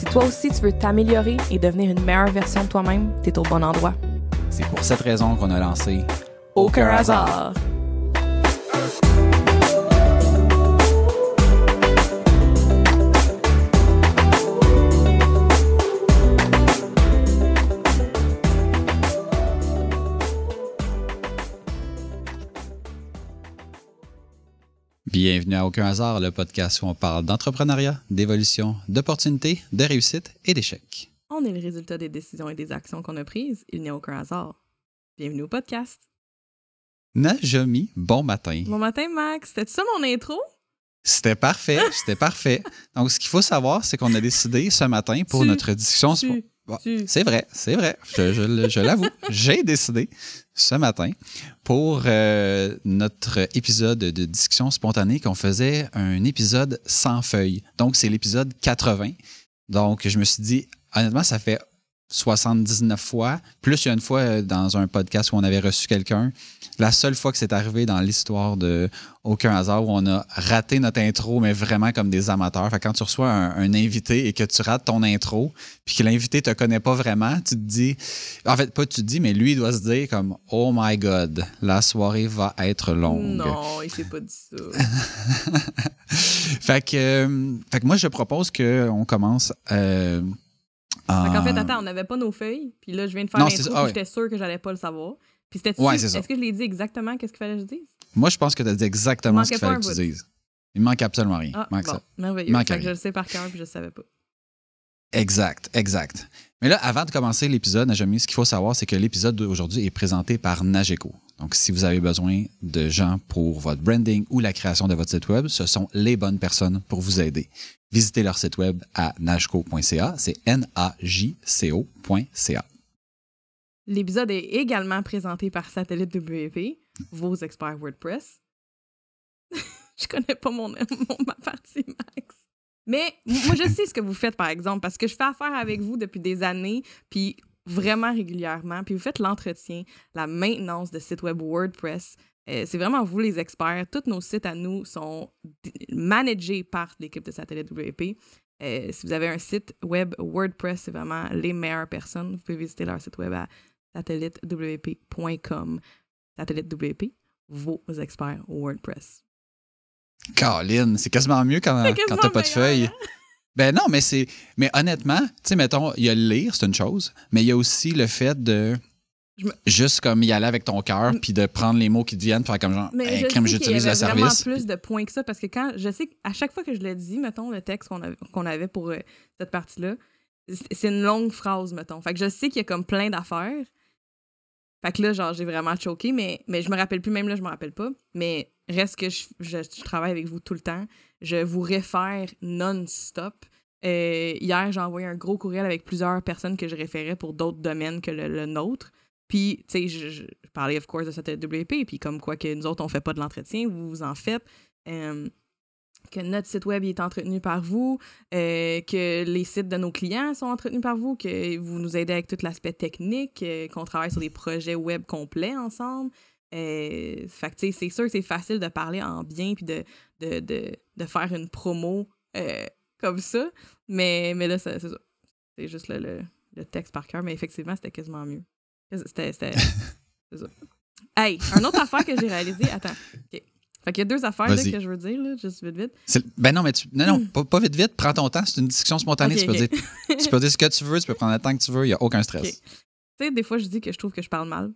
Si toi aussi tu veux t'améliorer et devenir une meilleure version de toi-même, t'es au bon endroit. C'est pour cette raison qu'on a lancé Aucun hasard. Bienvenue à Aucun hasard, le podcast où on parle d'entrepreneuriat, d'évolution, d'opportunités, de réussite et d'échecs. On est le résultat des décisions et des actions qu'on a prises. Il n'y a aucun hasard. Bienvenue au podcast. Najomi, bon matin. Bon matin, Max. C'était ça mon intro? C'était parfait, c'était parfait. Donc, ce qu'il faut savoir, c'est qu'on a décidé ce matin pour Tu- notre discussion. tu- Bon, C'est vrai, c'est vrai. Je, je le- je l'avoue. J'ai décidé ce matin pour euh, notre épisode de discussion spontanée qu'on faisait un épisode sans feuilles. Donc, c'est l'épisode 80. Donc, je me suis dit, honnêtement, ça fait 79 fois. Plus il y a une fois euh, dans un podcast où on avait reçu quelqu'un. La seule fois que c'est arrivé dans l'histoire de Aucun hasard où on a raté notre intro, mais vraiment comme des amateurs. Fait que quand tu reçois un, un invité et que tu rates ton intro, puis que l'invité te connaît pas vraiment, tu te dis, en fait, pas tu te dis, mais lui, il doit se dire comme, oh my God, la soirée va être longue. Non, il s'est pas dit ça. fait, que, euh, fait que moi, je propose qu'on commence. Euh, Fait qu'en fait, en- attends, on n'avait pas nos feuilles. Puis là, je viens de faire l'intro, puis Ah ouais. j'étais sûre que j'allais pas le savoir. Puis c'était Ouais, c'est ça. Est-ce que je l'ai dit exactement qu'est-ce qu'il fallait que je dise? Moi, je pense que tu as dit exactement ce qu'il fallait un que tu dises. Il manque absolument rien. Ah, manque bon, ça. merveilleux. manque Fait que rien. je le sais par cœur, puis je le savais pas. Exact, exact. Mais là, avant de commencer l'épisode, Najami, ce qu'il faut savoir, c'est que l'épisode d'aujourd'hui est présenté par Nageco. Donc, si vous avez besoin de gens pour votre branding ou la création de votre site web, ce sont les bonnes personnes pour vous aider. Visitez leur site web à nageco.ca. C'est N-A-J-C-O.ca. L'épisode est également présenté par Satellite WP, vos experts WordPress. je connais pas mon, mon- ma partie, Max. Mais moi, je sais ce que vous faites, par exemple, parce que je fais affaire avec vous depuis des années, puis vraiment régulièrement. Puis vous faites l'entretien, la maintenance de sites web WordPress. Euh, c'est vraiment vous les experts. Tous nos sites à nous sont managés par l'équipe de Satellite WP. Euh, si vous avez un site web WordPress, c'est vraiment les meilleures personnes. Vous pouvez visiter leur site web à satellitewp.com. Satellite WP, vos experts WordPress. Caroline, c'est quasiment mieux quand, quand t'as pas de feuilles. hein? Ben non, mais c'est. Mais honnêtement, tu sais, mettons, il y a le lire, c'est une chose, mais il y a aussi le fait de. Me- Juste comme y aller avec ton cœur, puis de prendre les mots qui te viennent, faire comme genre, Mais Hey, je crème, j'utilise le vraiment service. plus de points que ça parce que quand je sais qu'à chaque fois que je le dis, mettons le texte qu'on avait, pour euh, cette partie-là, c'est une longue phrase, mettons. Fait que je sais qu'il y a comme plein d'affaires. Fait que là, genre, j'ai vraiment choqué, mais, mais je me rappelle plus, même là, je me rappelle pas. Mais reste que je, je- travaille avec vous tout le temps. Je vous réfère non-stop. Euh, hier, j'ai envoyé un gros courriel avec plusieurs personnes que je référais pour d'autres domaines que le, le nôtre. Puis, tu sais, je, parlais, of course, de cette WP, puis comme quoi que nous autres, on fait pas de l'entretien, vous, vous en faites. Euh, que notre site web est entretenu par vous, euh, que les sites de nos clients sont entretenus par vous, que vous nous aidez avec tout l'aspect technique, qu'on travaille sur des projets web complets ensemble. Euh, fait que, c'est sûr que c'est facile de parler en bien puis de, de, de, de faire une promo euh, comme ça. Mais, mais là, c'est ça. C'est juste le, le, le texte par cœur. Mais effectivement, c'était quasiment mieux. C'était. c'est ça. Hey, une autre affaire que j'ai réalisée. Attends. OK. Fait qu'il y a deux affaires là, que je veux dire, là, juste vite, vite. Ben non, mais tu. Non, non, pas, pas vite, vite, prends ton temps, c'est une discussion spontanée. Tu, peux dire, tu peux dire ce que tu veux, tu peux prendre le temps que tu veux, il n'y a aucun stress. Tu sais, des fois, je dis que je trouve que je parle mal.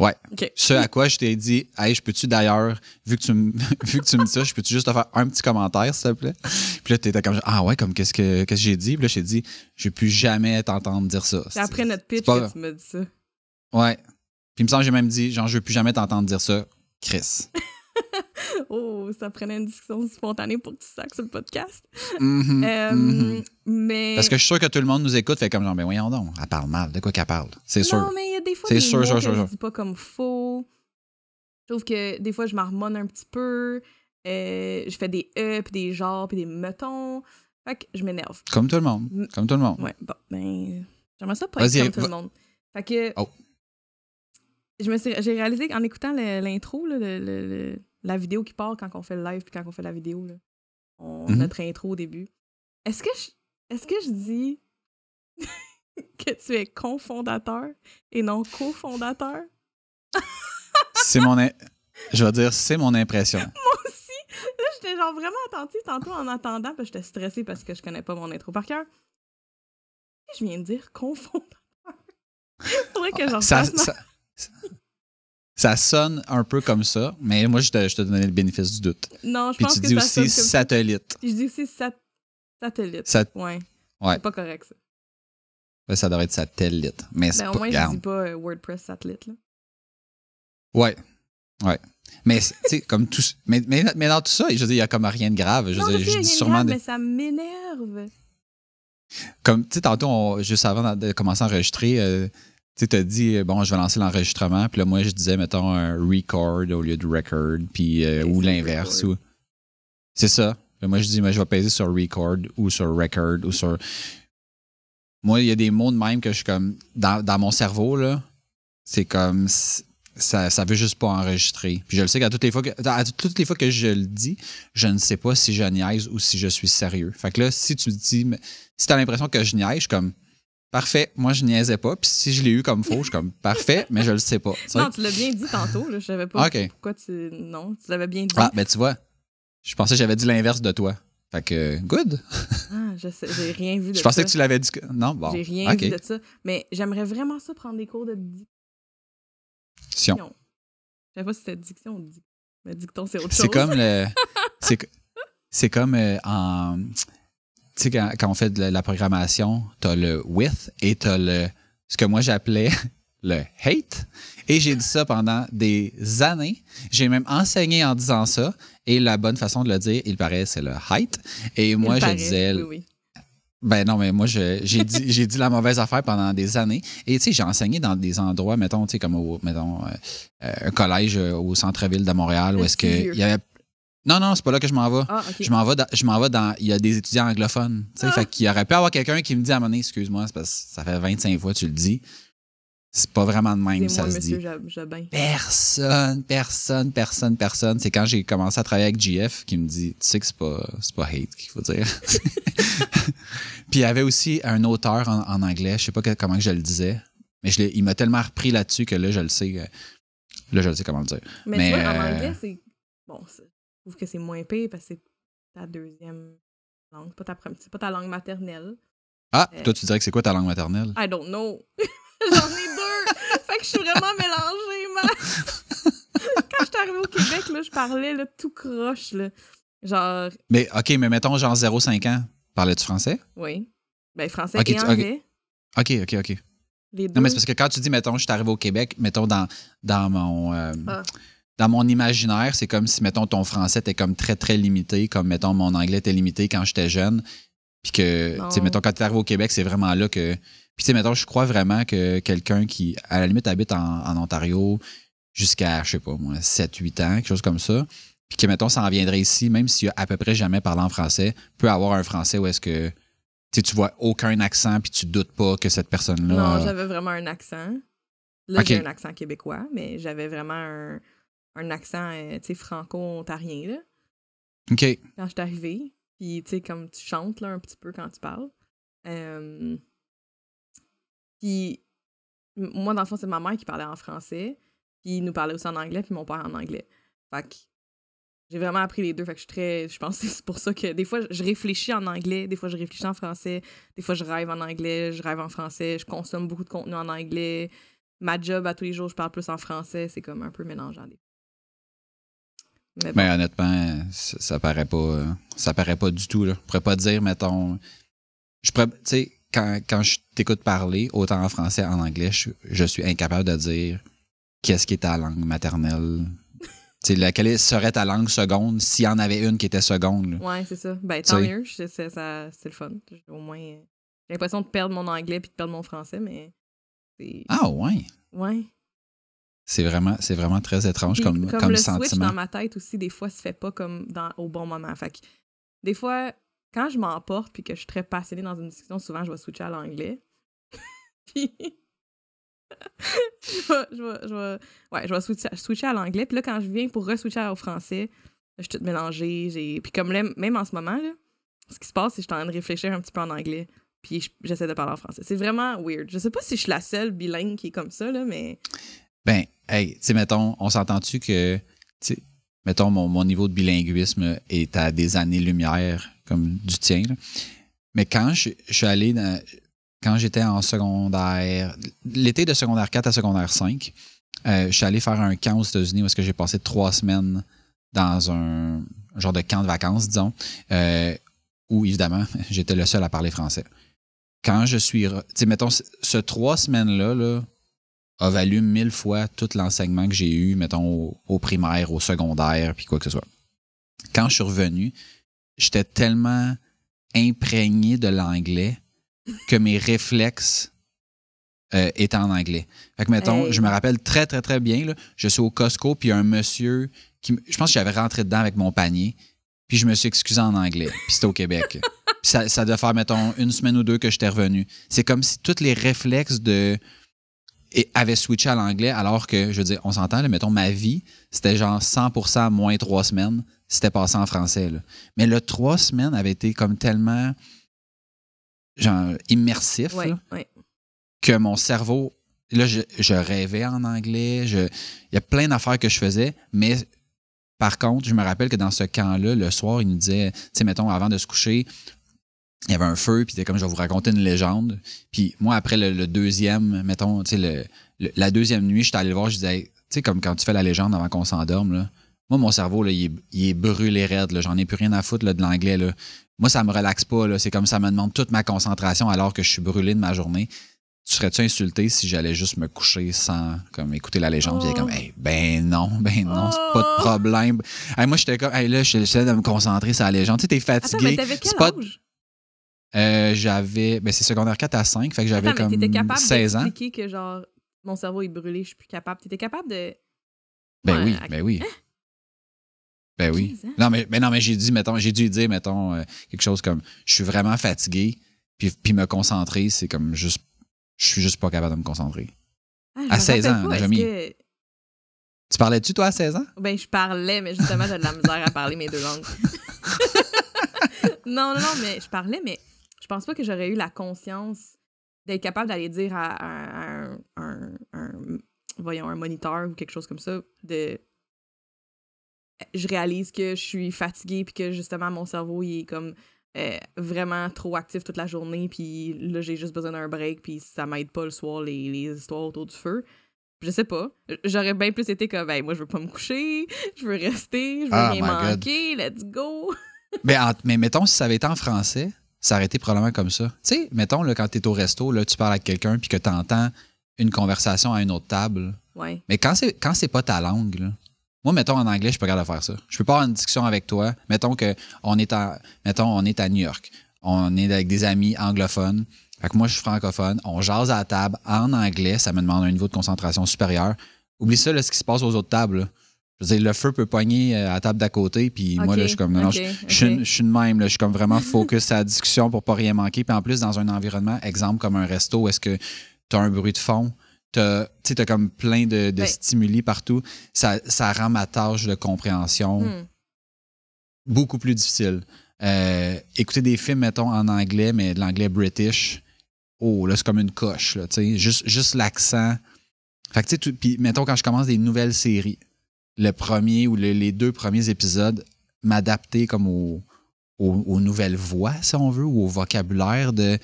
Ouais. Ce à quoi je t'ai dit, hey, je peux-tu d'ailleurs, vu que tu me vu que tu me dis ça, je peux-tu juste te faire un petit commentaire, s'il te plaît? Puis là, t'étais comme Ah ouais, comme qu'est-ce que qu'est-ce que j'ai dit? Puis là, j'ai dit, je vais plus jamais t'entendre dire ça. C'est après notre pitch pas- que tu m'as dit ça. Ouais. Puis il me semble que j'ai même dit, genre, je veux plus jamais t'entendre dire ça, Chris. oh, ça prenait une discussion spontanée pour que tu sacs sur le podcast. Mhm, Euh, mhm. Mais. Parce que je suis sûr que tout le monde nous écoute, fait comme genre, ben voyons donc, elle parle mal. De quoi qu'elle parle? C'est sûr. Non, mais il y a des fois C'est des sûr, mots sûr, que sûr, je dis pas comme faux. Je trouve que des fois, je marmonne un petit peu. Euh, je fais des e, puis des genres, puis des mettons. Fait que je m'énerve. Comme tout le monde. Mm. Comme tout le monde. Ouais, bon, ben. J'aimerais ça pas être comme tout le monde. Fait que. Oh. Je me suis, j'ai réalisé qu'en écoutant l'intro, là, le- le- le- la vidéo qui part quand on fait le live puis quand on fait la vidéo, là, on- Mhm. notre intro au début, est-ce que je, est-ce que je dis que tu es cofondateur et non cofondateur? C'est mon. in- Je vais dire, c'est mon impression. Moi aussi! Là, j'étais genre vraiment attentive tantôt en attendant, puis j'étais stressée parce que je connais pas mon intro par cœur. Que je viens de dire? Cofondateur? Faudrait que j'en Ça, fasse ma- ça, ça sonne un peu comme ça, mais moi, je te, je te donnais le bénéfice du doute. Non, je Puis pense tu que dis ça sonne aussi comme satellite. Je dis aussi sat- satellite. Sat- Ouais. Ouais. C'est pas correct, ça. Ça devrait être satellite. Mais c'est Ben, au pas. moins, je dis pas euh, WordPress satellite, là. Ouais. Ouais. Mais, tu sais, comme tout. Mais, mais, mais dans tout ça, je veux dire, il y a comme rien de grave. Je veux non, dire, je dis sûrement. grave, des- mais ça m'énerve. Comme, tu sais, tantôt, on- juste avant de commencer à enregistrer, euh, tu t'as dit, euh, bon, je vais lancer l'enregistrement. Puis là, moi, je disais, mettons, un record au lieu de record, puis, euh, ou l'inverse. ou- C'est ça. Moi, je dis, moi, je vais peser sur record ou sur record ou sur. Moi, il y a des mots de même que je suis comme. Dans, dans mon cerveau, là, c'est comme. Ça, ça veut juste pas enregistrer. Puis je le sais qu'à toutes les fois que à toutes les fois que je le dis, je ne sais pas si je niaise ou si je suis sérieux. Fait que là, si tu dis mais si t'as l'impression que je niaise, je suis comme parfait, moi je niaisais pas. Puis si je l'ai eu comme faux, je suis comme parfait, mais je le sais pas. sais? Non, tu l'as bien dit tantôt, là. Je savais pas pourquoi tu. Non, tu l'avais bien dit. Ah, ben tu vois, je pensais que j'avais dit l'inverse de toi. Fait que good. Ah, je sais, j'ai rien vu de Je pensais ça. que tu l'avais dit. que- Non, bon. J'ai rien vu de ça. Mais j'aimerais vraiment ça prendre des cours de diction. Sion. Je savais pas si c'était diction ou dic- Mais dicton, c'est autre chose. C'est comme le. C'est comme euh, en. Tu sais, quand, quand on fait de la, programmation, t'as le with et t'as le. Ce que moi j'appelais le hate. Et j'ai dit ça pendant des années. J'ai même enseigné en disant ça. Et la bonne façon de le dire, il paraît, c'est le hate. Et Il moi, je paraît. disais. Oui, oui. Ben non, mais moi, j'ai dit, la mauvaise affaire pendant des années. Et tu sais, j'ai enseigné dans des endroits, mettons, tu sais, comme au, mettons, euh, euh, un collège euh, au centre-ville de Montréal où est-ce que Stilieu. il y avait. Non, non, c'est pas là que je m'en vais. Ah. Je m'en vais dans, je m'en vais dans, il y a des étudiants anglophones. Tu sais, Ah. fait qu'il y aurait pu avoir quelqu'un qui me dit à un moment donné, excuse-moi, c'est parce que ça fait 25 fois que tu le dis. C'est pas vraiment de même, ça moi, se dit. Jobin. Personne, personne, personne, personne. C'est quand j'ai commencé à travailler avec GF qui me dit, tu sais que c'est pas, c'est pas hate qu'il faut dire. Puis il y avait aussi un auteur en, en anglais, je sais pas que- comment que je le disais, mais je il m'a tellement repris là-dessus que là, je le sais. euh, Là, je le sais comment le dire. Mais, Mais, tu vois, en euh, anglais, c'est. Bon, c'est- trouve que c'est moins pire parce que c'est ta deuxième langue. pas ta première- C'est pas ta langue maternelle. Ah, Euh. toi, tu dirais que c'est quoi ta langue maternelle? I don't know. J'en ai deux. fait que je suis vraiment mélangée, man. Quand j'étais arrivée au Québec, là, je parlais là, tout croche. Là. Genre, Mais OK, mais mettons genre 0,5 ans. Parlais-tu français? oui. Ben, français et tu- anglais. OK, OK, OK. Les deux. Non, mais c'est parce que quand tu dis, mettons, je suis arrivé au Québec, mettons, dans, dans mon. euh, Ah. Dans mon imaginaire, c'est comme si, mettons, ton français était comme très, très limité, comme, mettons, mon anglais était limité quand j'étais jeune. Puis que, tu sais, Non. mettons, quand tu es arrivé au Québec, c'est vraiment là que. Puis, tu sais, mettons, je crois vraiment que quelqu'un qui, à la limite, habite en, en Ontario jusqu'à, je sais pas, moi, 7-8 ans, quelque chose comme ça, puis que, mettons, ça en viendrait ici, même s'il a à peu près jamais parlé en français, peut avoir un français où est-ce que, tu sais, tu vois aucun accent, puis tu doute pas que cette personne-là. Non, j'avais vraiment un accent. Là, j'ai un accent québécois, mais j'avais vraiment un, un accent, euh, franco-ontarien, là, OK. quand je suis arrivée. Puis, tu sais, comme tu chantes, là, un petit peu quand tu parles. Euh, Puis, moi, dans le fond, c'est ma mère qui parlait en français, puis il nous parlait aussi en anglais, puis mon père en anglais. Fait que j'ai vraiment appris les deux. Fait que je suis très. Je pense que c'est pour ça que des fois, je réfléchis en anglais, des fois, je réfléchis en français, des fois, je rêve en anglais, je rêve en français, je consomme beaucoup de contenu en anglais. Ma job, à tous les jours, je parle plus en français. C'est comme un peu mélangeant. des- Mais bon. Mais honnêtement, ça, ça paraît pas. euh, Ça paraît pas du tout. Là. Je pourrais pas dire, mettons. Je pourrais. Tu sais, quand, quand je t'écoute parler, autant en français en anglais, je, je suis incapable de dire qu'est-ce qui est ta langue maternelle. sais, laquelle serait ta langue seconde s'il y en avait une qui était seconde. là. Ouais, c'est ça. Ben, tant T'sais. mieux. C'est ça- c'est le fun. Au moins, j'ai l'impression de perdre mon anglais puis de perdre mon français, mais c'est. Ah ouais. Ouais. C'est vraiment, c'est vraiment très étrange Puis comme, comme le switch sentiment. dans ma tête aussi, des fois, se fait pas comme dans, au bon moment. Fait que, des fois, quand je m'emporte puis que je suis très passionnée dans une discussion, souvent, je vais switcher à l'anglais. puis. je vais, je vais, je vais- ouais, je vais switcher, switcher à l'anglais. Puis là, quand je viens pour re-switcher au français, je suis toute mélangée. j'ai- Puis comme là, même en ce moment, là, ce qui se passe, c'est que je suis en train de réfléchir un petit peu en anglais. Puis je- j'essaie de parler en français. C'est vraiment weird. Je sais pas si je suis la seule bilingue qui est comme ça, là, mais. Ben, hey, tu sais, mettons, on s'entend-tu que, tu sais, mettons, mon, mon niveau de bilinguisme est à des années-lumière, comme du tien, là. Mais quand je, suis allé dans- quand j'étais en secondaire, l'été de secondaire 4 à secondaire 5, euh, je suis allé faire un camp aux États-Unis où que j'ai passé trois semaines dans un genre de camp de vacances, disons, euh, où évidemment, j'étais le seul à parler français. Quand je suis, tu sais, mettons, ce trois semaines-là, là, a valu mille fois tout l'enseignement que j'ai eu, mettons, au, au primaire, au secondaire, puis quoi que ce soit. Quand je suis revenu, j'étais tellement imprégné de l'anglais que mes réflexes euh, étaient en anglais. Fait que, mettons, Hey. je me rappelle très, très, très bien, là, je suis au Costco, puis un monsieur qui, je pense que j'avais rentré dedans avec mon panier, puis je me suis excusé en anglais, puis c'était au Québec. Ça, ça devait faire, mettons, une semaine ou deux que j'étais revenu. C'est comme si tous les réflexes de et avait switché à l'anglais alors que, je veux dire, on s'entend, là, mettons, ma vie, c'était genre 100% moins trois semaines, c'était passé en français. là. Mais le trois semaines avait été comme tellement genre immersif Ouais, là, ouais. que mon cerveau, là, je, je rêvais en anglais, je, il y a plein d'affaires que je faisais, mais par contre, je me rappelle que dans ce camp-là, le soir, il nous disait, tu sais, mettons, avant de se coucher, il y avait un feu, puis c'était comme je vais vous raconter une légende. Puis moi, après le, le deuxième, mettons, tu sais, le, le- la deuxième nuit, j'étais allé le voir, je disais, Hey, tu sais, comme quand tu fais la légende avant qu'on s'endorme, là. Moi, mon cerveau, là, il, est, il est brûlé raide, là. J'en ai plus rien à foutre là, de l'anglais, là. Moi, ça me relaxe pas, là. C'est comme ça me demande toute ma concentration alors que je suis brûlé de ma journée. Tu serais-tu insulté si j'allais juste me coucher sans comme écouter la légende? Oh. comme, Hey, ben non, ben non, c'est pas de Oh. problème. Hey, moi, j'étais comme, hey, là, j'essaie de me concentrer sur la légende. Tu sais, t'es Attends, fatigué. mais t'avais quel C'est pas- âge? Euh, j'avais, ben c'est secondaire 4 à 5, fait que j'avais comme capable 16 ans. que genre mon cerveau est brûlé, je suis plus capable. T'étais capable de. Ben Ouais, oui, à- ben oui. Ben oui. 15 ans? Non, mais, mais non, mais j'ai dit, mettons, j'ai dû dire, mettons, euh, quelque chose comme je suis vraiment fatigué, puis, puis me concentrer, c'est comme juste. Je suis juste pas capable de me concentrer. Ah, à me 16 rappelle ans, pas, que- Tu parlais-tu, toi, à 16 ans? Ben, je parlais, mais justement, j'ai de la misère à parler mes deux langues. non, non, non, mais je parlais, mais pense pas que j'aurais eu la conscience d'être capable d'aller dire à, à un, un- un- voyons, un moniteur ou quelque chose comme ça, de je réalise que je suis fatiguée puis que justement mon cerveau il est comme euh, vraiment trop actif toute la journée puis là j'ai juste besoin d'un break puis ça m'aide pas le soir les, les histoires autour du feu. Je sais pas. J'aurais bien plus été comme moi je veux pas me coucher je veux rester je veux Ah, rien God. manquer let's go. En- mais mettons, si ça avait été en français, été probablement comme ça. Tu sais, mettons, là, quand tu es au resto, là, tu parles avec quelqu'un puis que tu entends une conversation à une autre table. ouais Mais quand c'est quand c'est pas ta langue, là, moi, mettons en anglais, je suis pas capable de faire ça. Je peux pas avoir une discussion avec toi. Mettons que on est à, mettons, on est à New York. On est avec des amis anglophones. Fait que moi, je suis francophone. On jase à la table en anglais. Ça me demande un niveau de concentration supérieur. Oublie ça, là, ce qui se passe aux autres tables. Je veux dire, le feu peut pogner euh, à la table d'à côté, puis moi, là, je suis comme, non, je, je suis, ok. je suis de même, là. Je suis comme vraiment focus à la discussion pour pas rien manquer. Puis en plus, dans un environnement, exemple comme un resto, est-ce que tu as un bruit de fond, tu as, comme plein de, de Ben. stimuli partout, ça, ça rend ma tâche de compréhension Hmm. beaucoup plus difficile. Euh, écouter des films, mettons, en anglais, mais de l'anglais british, oh, là, c'est comme une coche, là, tu sais, juste, juste l'accent. Fait que, tu sais, puis, mettons, quand je commence des nouvelles séries, le premier ou le- les deux premiers épisodes, m'adapter comme au- au- aux nouvelles voix, si on veut, ou au vocabulaire de.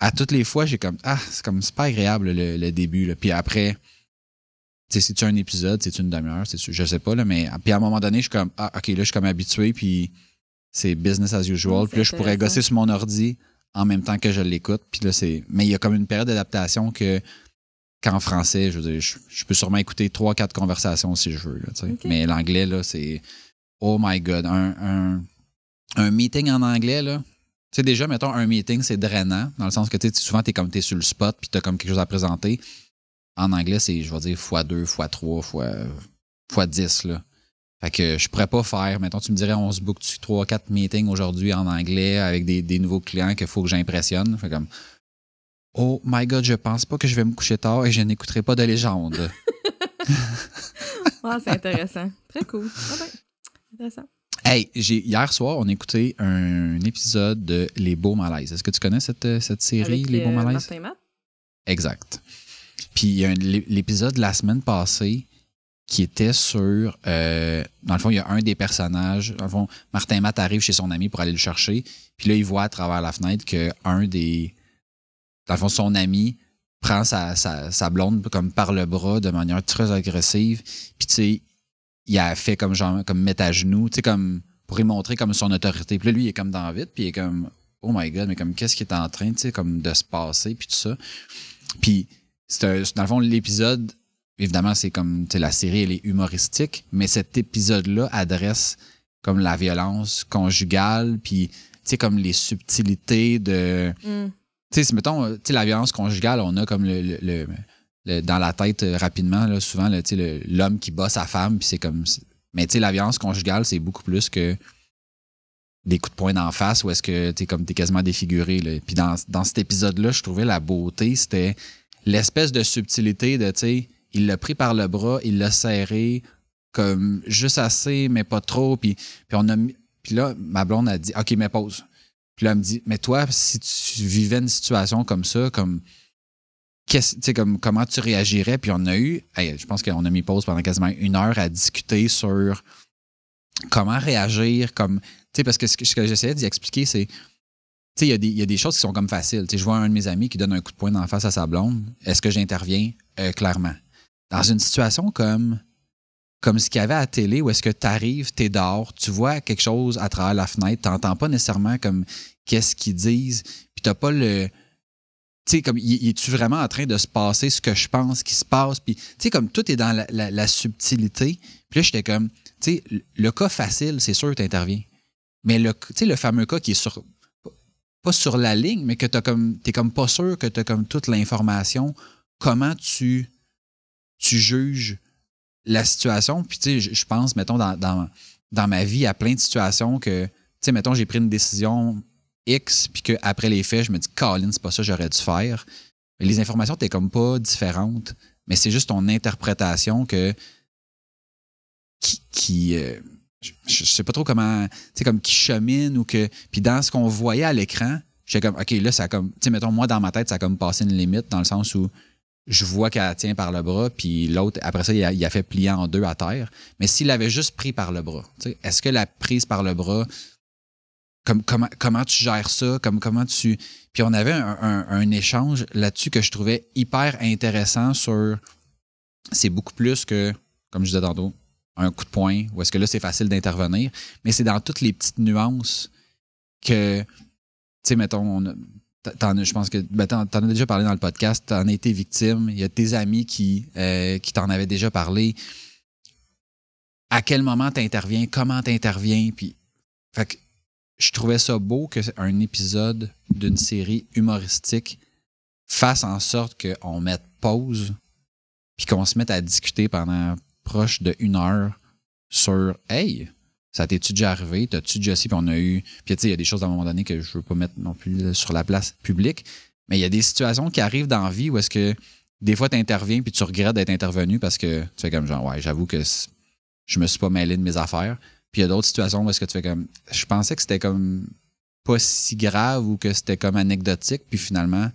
À toutes les fois, j'ai comme. Ah, c'est comme. C'est pas agréable, le, le début, là. Puis après, tu sais, c'est-tu un épisode, c'est une demi-heure, je sais pas, là, mais puis à un moment donné, je suis comme, ah, ok, là, je suis comme habitué, puis c'est business as usual. Puis là, je pourrais gosser sur mon ordi en même temps que je l'écoute. Puis là, c'est. Mais il y a comme une période d'adaptation que qu'en français, je veux dire, je, peux sûrement écouter trois, quatre conversations si je veux. Mais l'anglais, là, c'est oh my god. Un, un, meeting en anglais, là. Tu sais, déjà, mettons, un meeting, c'est drainant, dans le sens que tu souvent, tu es comme es sur le spot, puis tu as comme quelque chose à présenter. En anglais, c'est, je vais dire, fois deux, fois trois, fois, fois dix, là. Fait que je pourrais pas faire, mettons, tu me dirais, on se book trois, quatre meetings aujourd'hui en anglais avec des, des nouveaux clients qu'il faut que j'impressionne. Fait comme, Oh my god, je pense pas que je vais me coucher tard et je n'écouterai pas de légende. ah, c'est intéressant. Très cool. Ah ben, intéressant. Hey, hier soir, on a écouté un épisode de Les Beaux Malaises. Est-ce que tu connais cette, cette série, Les Beaux euh, Malaises? Exact. Puis il y a l'épisode de la semaine passée qui était sur. Euh, dans le fond, il y a un des personnages. Dans le fond, Martin Matt arrive chez son ami pour aller le chercher. Puis là, il voit à travers la fenêtre qu'un des, dans le fond, son ami prend sa, sa, blonde comme par le bras de manière très agressive. Puis, tu sais, il a fait comme genre, comme mettre à genoux, tu sais, comme pour lui montrer comme son autorité. Puis là, lui, il est comme dans vite, puis il est comme, oh my god, mais comme qu'est-ce qui est en train, tu sais, comme de se passer, puis tout ça. Puis, c'est dans le fond, l'épisode, évidemment, c'est comme, tu sais, la série, elle est humoristique, mais cet épisode-là adresse comme la violence conjugale, puis, tu sais, comme les subtilités de. Mm tu sais, mettons, euh, la violence conjugale, on a comme le, dans la tête euh, rapidement, là, souvent, l'homme qui bat sa femme, puis c'est comme. Mais tu sais, la violence conjugale, c'est beaucoup plus que des coups de poing d'en face ou est-ce que tu es comme t'es quasiment défiguré. Là. Puis dans, dans cet épisode-là, je trouvais la beauté, c'était l'espèce de subtilité de, tu sais, il l'a pris par le bras, il l'a serré comme juste assez, mais pas trop. Puis, puis on a puis là, ma blonde a dit OK, mais pause. Puis là, elle me dit, mais toi, si tu vivais une situation comme ça, comme, comme comment tu réagirais? Puis on a eu, je pense qu'on a mis pause pendant quasiment une heure à discuter sur comment réagir, comme, parce que ce que, j'essayais d'y expliquer, c'est, il y, y, a des choses qui sont comme faciles. je vois un de mes amis qui donne un coup de poing en face à sa blonde. Est-ce que j'interviens? Euh, clairement. Dans une situation comme comme ce qu'il y avait à la télé où est-ce que tu arrives, tu es dehors, tu vois quelque chose à travers la fenêtre, tu n'entends pas nécessairement comme qu'est-ce qu'ils disent, puis tu pas le. Tu sais, comme, es-tu vraiment en train de se passer ce que je pense qui se passe? Puis, tu sais, comme tout est dans la, subtilité. Puis là, j'étais comme, tu sais, le cas facile, c'est sûr tu interviens. Mais le, le fameux cas qui est sur, pas sur la ligne, mais que tu comme, es comme pas sûr que tu as comme toute l'information, comment tu, tu juges la situation. Puis, tu sais, je pense, mettons, dans, dans, ma vie, à plein de situations que, tu sais, mettons, j'ai pris une décision X, puis qu'après les faits, je me dis, Colin, c'est pas ça j'aurais dû faire. Mais les informations, t'es comme pas différentes, mais c'est juste ton interprétation que. qui. qui euh, je, sais pas trop comment. Tu sais, comme qui chemine ou que. Puis dans ce qu'on voyait à l'écran, j'étais comme, OK, là, ça a comme. Tu sais, mettons, moi, dans ma tête, ça a comme passé une limite dans le sens où je vois qu'elle tient par le bras, puis l'autre, après ça, il a, fait plier en deux à terre. Mais s'il avait juste pris par le bras, est-ce que la prise par le bras, comme, comment, comment tu gères ça? Comme, comment tu. Puis on avait un, échange là-dessus que je trouvais hyper intéressant sur. C'est beaucoup plus que, comme je disais tantôt, un coup de poing, ou est-ce que là, c'est facile d'intervenir, mais c'est dans toutes les petites nuances que, tu sais, mettons, on je pense que ben, tu en, as déjà parlé dans le podcast, tu en as été victime. Il y a tes amis qui, euh, qui t'en avaient déjà parlé. À quel moment tu interviens, comment tu interviens. Puis, fait je trouvais ça beau qu'un épisode d'une série humoristique fasse en sorte qu'on mette pause puis qu'on se mette à discuter pendant proche de une heure sur Hey, ça t'es-tu déjà arrivé? T'as-tu déjà si? Puis on a eu. Puis tu sais, il y a des choses à un moment donné que je veux pas mettre non plus sur la place publique. Mais il y a des situations qui arrivent dans la vie où est-ce que des fois tu interviens puis tu regrettes d'être intervenu parce que tu fais comme genre, ouais, j'avoue que je me suis pas mêlé de mes affaires. Puis il y a d'autres situations où est-ce que tu fais comme. Je pensais que c'était comme pas si grave ou que c'était comme anecdotique. Puis finalement,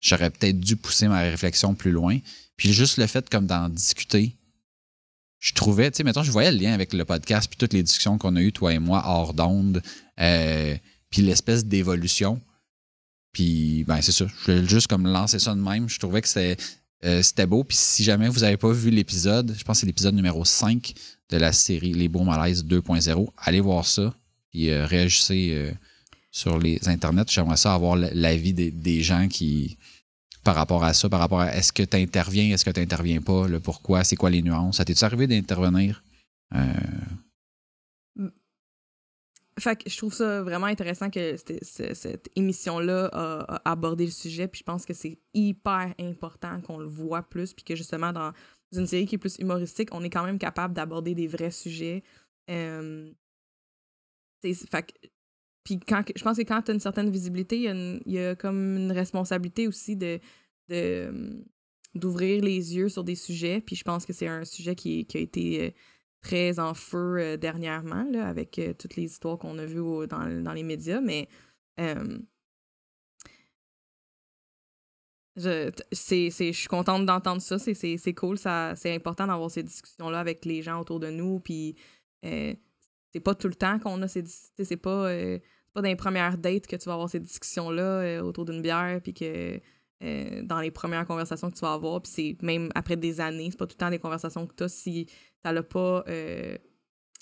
j'aurais peut-être dû pousser ma réflexion plus loin. Puis juste le fait comme d'en discuter, je trouvais, tu sais, mettons, je voyais le lien avec le podcast, puis toutes les discussions qu'on a eues, toi et moi, hors d'onde, euh, puis l'espèce d'évolution. Puis, ben, c'est ça. Je voulais juste comme lancer ça de même. Je trouvais que c'était, euh, beau. Puis, si jamais vous n'avez pas vu l'épisode, je pense que c'est l'épisode numéro 5 de la série Les Beaux Malaises 2.0, allez voir ça. Puis, euh, réagissez sur les internets. J'aimerais ça avoir l'avis des gens qui, par rapport à ça, par rapport à est-ce que tu interviens, est-ce que tu n'interviens pas, le pourquoi, c'est quoi les nuances? Ça t'est arrivé d'intervenir? Euh... Que je trouve ça vraiment intéressant que cette émission-là a, abordé le sujet, puis je pense que c'est hyper important qu'on le voit plus, puis que justement, dans une série qui est plus humoristique, on est quand même capable d'aborder des vrais sujets. Euh, fait puis quand, je pense que quand tu as une certaine visibilité, il y, a comme une responsabilité aussi de, de d'ouvrir les yeux sur des sujets. Puis je pense que c'est un sujet qui, a été euh, très en feu euh, dernièrement, là, avec euh, toutes les histoires qu'on a vues dans, dans, les médias, mais euh, je, c'est, je suis contente d'entendre ça, c'est, c'est, cool, ça, c'est important d'avoir ces discussions-là avec les gens autour de nous, puis c'est pas tout le temps qu'on a ces c'est pas, pas dans les premières dates que tu vas avoir ces discussions-là autour d'une bière, puis que dans les premières conversations que tu vas avoir, puis c'est même après des années, c'est pas tout le temps des conversations que tu as si ça pas. Euh,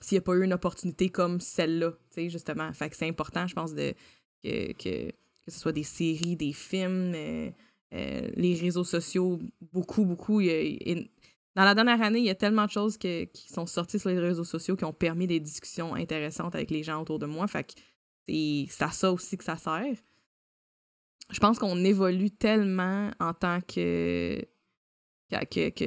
s'il n'y a pas eu une opportunité comme celle-là, tu sais, justement. Fait que c'est important, je pense, de, que, que, que, ce soit des séries, des films, euh, euh, les réseaux sociaux, beaucoup, beaucoup. dans la dernière année, il y a tellement de choses qui sont sorties sur les réseaux sociaux qui ont permis des discussions intéressantes avec les gens autour de moi. Fait que c'est à ça aussi que ça sert. Je pense qu'on évolue tellement en tant que,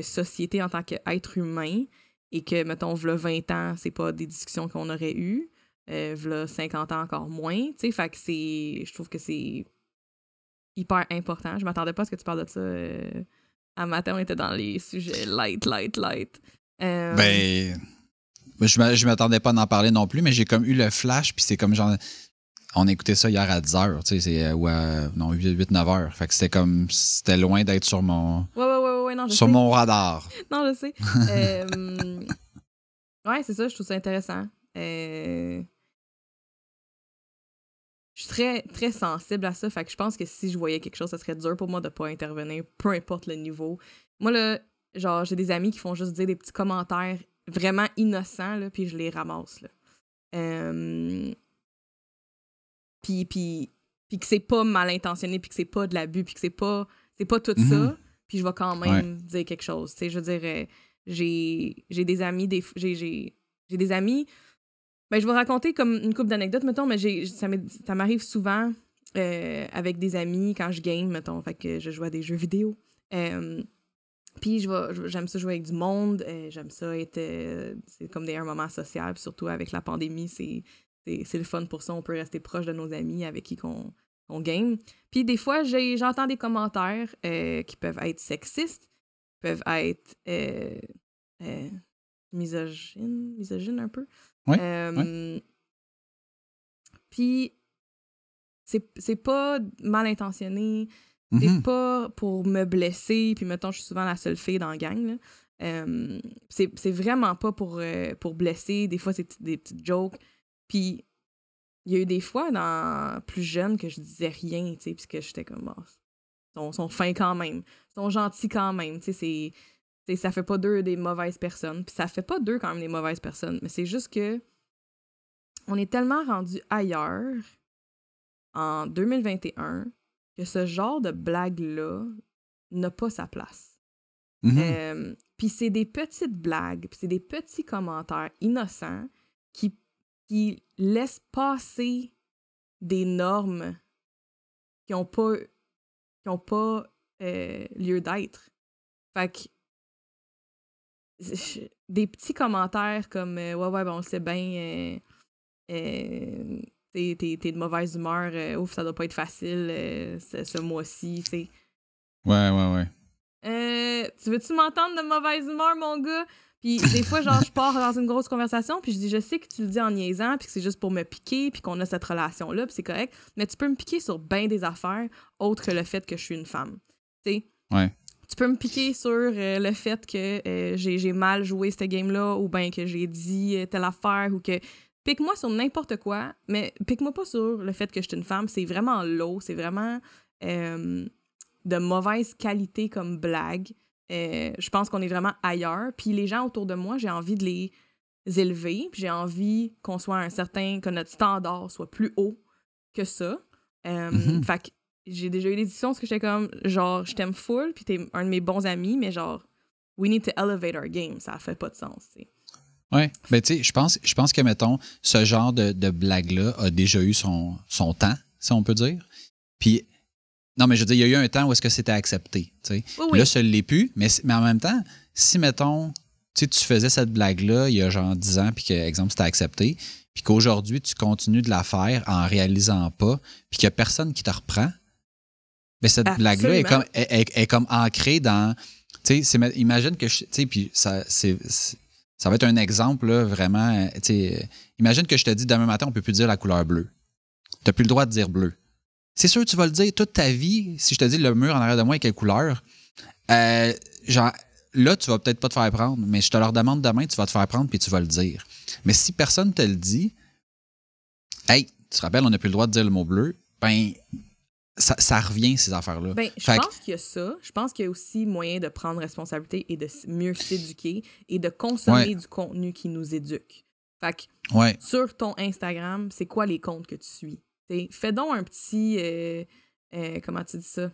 société, en tant qu'être humain, et que, mettons, v'là 20 ans, c'est pas des discussions qu'on aurait eues, euh, v'là 50 ans encore moins, tu sais, fait que c'est... Je trouve que c'est hyper important. Je m'attendais pas à ce que tu parles de ça. Euh, à matin, on était dans les sujets light, light, light. Euh, ben... Je m'attendais pas à en parler non plus, mais j'ai comme eu le flash, puis c'est comme genre on écoutait ça hier à 10h, tu sais, c'est, euh, ou à, non, 8-9h. Fait que c'était comme, c'était loin d'être sur mon, ouais, ouais, ouais, ouais, non, je sur mon radar. non, je sais. euh, ouais, c'est ça, je trouve ça intéressant. Euh, je suis très, très sensible à ça, fait que je pense que si je voyais quelque chose, ça serait dur pour moi de pas intervenir, peu importe le niveau. Moi, là, genre, j'ai des amis qui font juste dire des petits commentaires vraiment innocents, là, puis je les ramasse, là. Euh, puis, puis, puis que c'est pas mal intentionné, puis que c'est pas de l'abus, puis que c'est pas, c'est pas tout ça, mhm. puis je vais quand même dire quelque chose. Tu sais, je veux dire, euh, j'ai, j'ai des amis, des, j'ai, j'ai, j'ai des amis. Ben, je vais raconter comme une couple d'anecdotes, mettons, mais j'ai, ça, m'arrive souvent euh, avec des amis quand je game, mettons, fait que je joue à des jeux vidéo. Euh, puis je j'aime ça jouer avec du monde, j'aime ça être. c'est comme des, un moment social, surtout avec la pandémie, c'est, c'est le fun pour ça. On peut rester proche de nos amis avec qui qu'on game. Puis des fois, j'entends des commentaires euh, qui peuvent être sexistes, peuvent être euh, euh, misogynes, misogynes un peu. Ouais, Puis c'est pas mal intentionné. C'est mm-hmm. pas pour me blesser. Puis mettons, je suis souvent la seule fille dans la gang. c'est vraiment pas pour, pour blesser. Des fois, c'est des petites jokes. Puis il y a eu des fois dans plus jeune que je disais rien, tu sais, puisque j'étais comme bon, ils sont, fins quand même, ils sont gentils quand même, tu sais, c'est ça fait pas d'eux des mauvaises personnes, puis ça fait pas d'eux quand même des mauvaises personnes, mais c'est juste que on est tellement rendu ailleurs en 2021 que ce genre de blague là n'a pas sa place. Mm-hmm. Euh, puis c'est des petites blagues, puis c'est des petits commentaires innocents qui qui laisse passer des normes qui n'ont pas, qui ont pas euh, lieu d'être. Fait que des petits commentaires comme euh, Ouais, ouais, bon, c'est bien, euh, t'es, de mauvaise humeur, ouf, ça doit pas être facile ce, ce mois-ci, tu Ouais, ouais, ouais. tu veux-tu m'entendre de mauvaise humeur, mon gars? Puis des fois, genre, je pars dans une grosse conversation, puis je dis, je sais que tu le dis en niaisant, puis que c'est juste pour me piquer, puis qu'on a cette relation-là, puis c'est correct, mais tu peux me piquer sur bien des affaires autres que le fait que je suis une femme. Tu sais? Ouais. Tu peux me piquer sur euh, le fait que euh, j'ai mal joué cette game-là, ou bien que j'ai dit euh, telle affaire, ou que. Pique-moi sur n'importe quoi, mais pique-moi pas sur le fait que je suis une femme. C'est vraiment low, c'est vraiment de mauvaise qualité comme blague. Euh, je pense qu'on est vraiment ailleurs. Puis les gens autour de moi, j'ai envie de les élever. Puis j'ai envie qu'on soit un certain, que notre standard soit plus haut que ça. Euh, mm-hmm. Fait que j'ai déjà eu des discussions parce que j'étais comme, genre, je t'aime full, puis t'es un de mes bons amis, mais genre, we need to elevate our game. Ça fait pas de sens, tu sais. Oui. Ben, tu sais, je pense, je pense que, mettons, ce genre de, de blague-là a déjà eu son, son temps, si on peut dire. Puis, non, mais je veux dire, il y a eu un temps où est-ce que c'était accepté. Oui, oui. Là, ça ne l'est plus, mais, mais en même temps, si, mettons, tu sais, tu faisais cette blague-là il y a genre 10 ans, puis que, exemple, c'était accepté, puis qu'aujourd'hui, tu continues de la faire en réalisant pas, puis qu'il n'y a personne qui te reprend, mais cette blague-là est comme, est, est- est comme ancrée dans. Tu sais, c'est- imagine que. je- Tu sais, puis ça, c'est, ça va être un exemple, là, vraiment. euh, Tu sais, imagine que je te dis demain matin, on peut plus dire la couleur bleue. Tu n'as plus le droit de dire bleu. C'est sûr, tu vas le dire toute ta vie. Si je te dis le mur en arrière de moi est quelle couleur, euh, genre, là, tu vas peut-être pas te faire prendre, mais je te le demande demain, tu vas te faire prendre puis tu vas le dire. Mais si personne te le dit, hey, tu te rappelles, on n'a plus le droit de dire le mot bleu, ben, ça, ça revient, ces affaires-là. Ben, je Fait pense qu'il y a ça. Je pense qu'il y a aussi moyen de prendre responsabilité et de mieux s'éduquer et de consommer Ouais. du contenu qui nous éduque. Fait que Ouais. sur ton Instagram, c'est quoi les comptes que tu suis? T'sais, fais donc un petit. euh, euh, comment tu dis ça?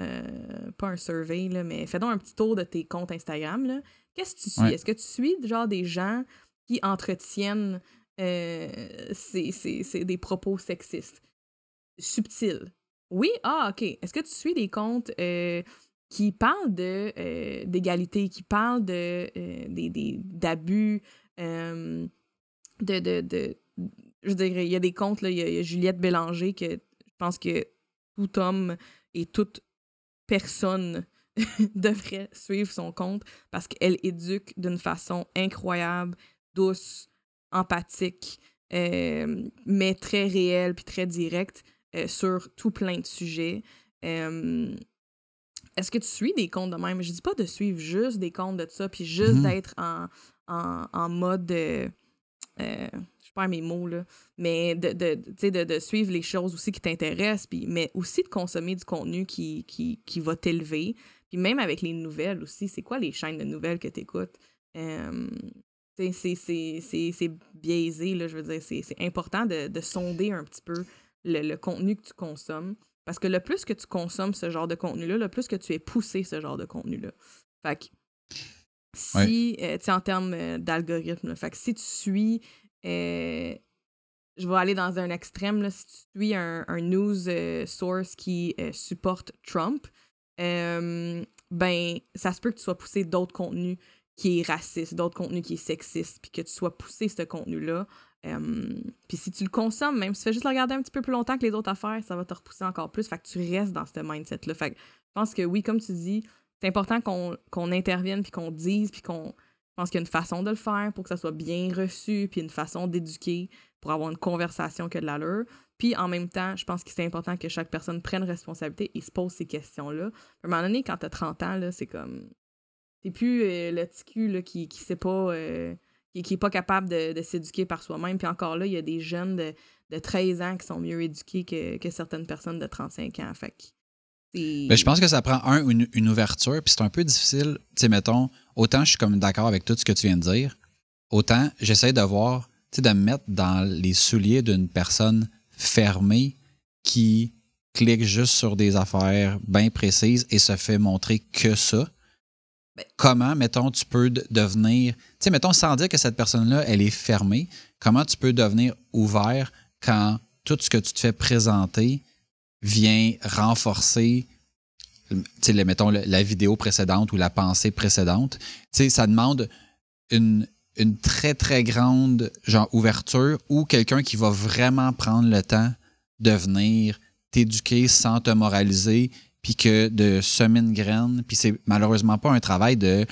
Euh, pas un survey, là, mais fais donc un petit tour de tes comptes Instagram. Qu'est-ce que tu suis? Ouais. Est-ce que tu suis genre des gens qui entretiennent ces- ces- ces- des propos sexistes? Subtils. Oui? Ah, OK. Est-ce que tu suis des comptes qui parlent de, d'égalité, qui parlent de, des, des- d'abus, euh, de, de, Je dirais, il y a des comptes, là, il y, a- il y a Juliette Bélanger, que je pense que tout homme et toute personne devrait suivre son compte parce qu'elle éduque d'une façon incroyable, douce, empathique, euh, mais très réelle puis très directe euh, sur tout plein de sujets. Euh, Est-ce que tu suis des comptes de même? Je dis pas de suivre juste des comptes de ça, puis juste Mhm. d'être en, en, en mode. Perds mes mots, là. Mais de, de, de, de suivre les choses aussi qui t'intéressent, puis, mais aussi de consommer du contenu qui, qui, qui va t'élever. Puis même avec les nouvelles aussi, c'est quoi les chaînes de nouvelles que tu écoutes? c'est biaisé, là, je veux dire. C'est c'est important de, de sonder un petit peu le, le contenu que tu consommes. Parce que le plus que tu consommes ce genre de contenu-là, le plus que tu es poussé ce genre de contenu-là. Fait que si, euh, tu sais, en termes euh, d'algorithme, fait que si tu suis, euh, je vais aller dans un extrême, là, si tu suis un, news euh, source qui euh, supporte Trump, ben, ça se peut que tu sois poussé d'autres contenus qui est raciste, d'autres contenus qui est sexiste, puis que tu sois poussé ce contenu-là. Puis si tu le consommes, même si tu fais juste le regarder un petit peu plus longtemps que les autres affaires, ça va te repousser encore plus. Fait que tu restes dans ce mindset-là. Fait que je pense que oui, comme tu dis, c'est important qu'on qu'on intervienne, puis qu'on dise, puis qu'on. Je pense qu'il y a une façon de le faire pour que ça soit bien reçu, puis une façon d'éduquer pour avoir une conversation qui a de l'allure. Puis en même temps, je pense que c'est important que chaque personne prenne responsabilité et se pose ces questions-là. À un moment donné, quand t'as 30 ans, c'est comme. T'es plus euh, le petit cul là, qui, qui sait pas. euh, qui, qui est pas capable de, s'éduquer par soi-même. Puis encore là, il y a des jeunes de, de 13 ans qui sont mieux éduqués que, que certaines personnes de 35 ans. Fait Ben, je pense que ça prend, un, une, une ouverture, puis c'est un peu difficile. Tu sais, mettons, autant je suis comme d'accord avec tout ce que tu viens de dire, autant j'essaie de voir, tu sais, de me mettre dans les souliers d'une personne fermée qui clique juste sur des affaires bien précises et se fait montrer que ça. Ben- Comment, mettons, tu peux de- devenir, tu sais, mettons, sans dire que cette personne-là, elle est fermée, comment tu peux devenir ouvert quand tout ce que tu te fais présenter vient renforcer mettons, la vidéo précédente ou la pensée précédente, ça demande une, une très, très grande genre, ouverture ou quelqu'un qui va vraiment prendre le temps de venir t'éduquer sans te moraliser, puis que de semer une graine, puis c'est malheureusement pas un travail de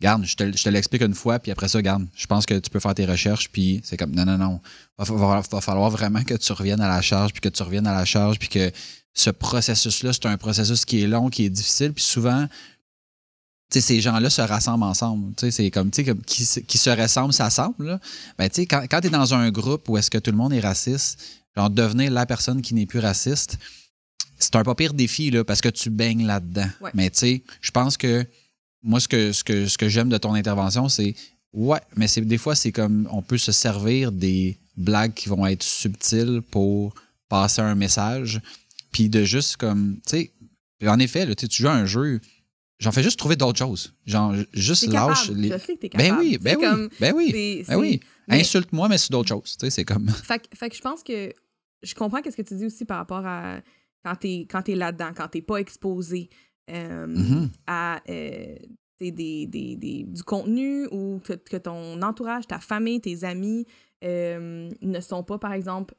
Garde, je te, je te l'explique une fois, puis après ça, garde, je pense que tu peux faire tes recherches, puis c'est comme, non, non, non. Va- va falloir vraiment que tu reviennes à la charge, puis que tu reviennes à la charge, puis que ce processus-là, c'est un processus qui est long, qui est difficile, puis souvent, tu sais, ces gens-là se rassemblent ensemble. Tu sais, c'est comme, tu sais, comme qui, se- qui se ressemblent, s'assemblent. là. Ben, tu sais, quand, quand tu es dans un groupe où est-ce que tout le monde est raciste, genre devenir la personne qui n'est plus raciste, c'est un pas pire défi, là, parce que tu baignes là-dedans. Ouais. Mais tu sais, je pense que moi, ce que, ce que, ce que j'aime de ton intervention, c'est ouais, mais c'est des fois, c'est comme on peut se servir des blagues qui vont être subtiles pour passer un message. Puis de juste comme, tu sais, en effet, là, tu joues à un jeu, j'en fais juste trouver d'autres choses. Genre, juste lâche capable. les. Je sais que t'es Ben oui, ben C'est oui, comme- ben oui, c'est- ben c'est- oui. mais- Insulte-moi, mais sur d'autres choses. Tu sais, c'est comme. Fait, que- fait que je pense que je comprends qu'est-ce que tu dis aussi par rapport à quand t'es quand t'es là-dedans, quand t'es pas exposé euh, Mhm. à euh, des, des, des- du contenu ou que, que ton entourage, ta famille, tes amis euh, ne sont pas, par exemple,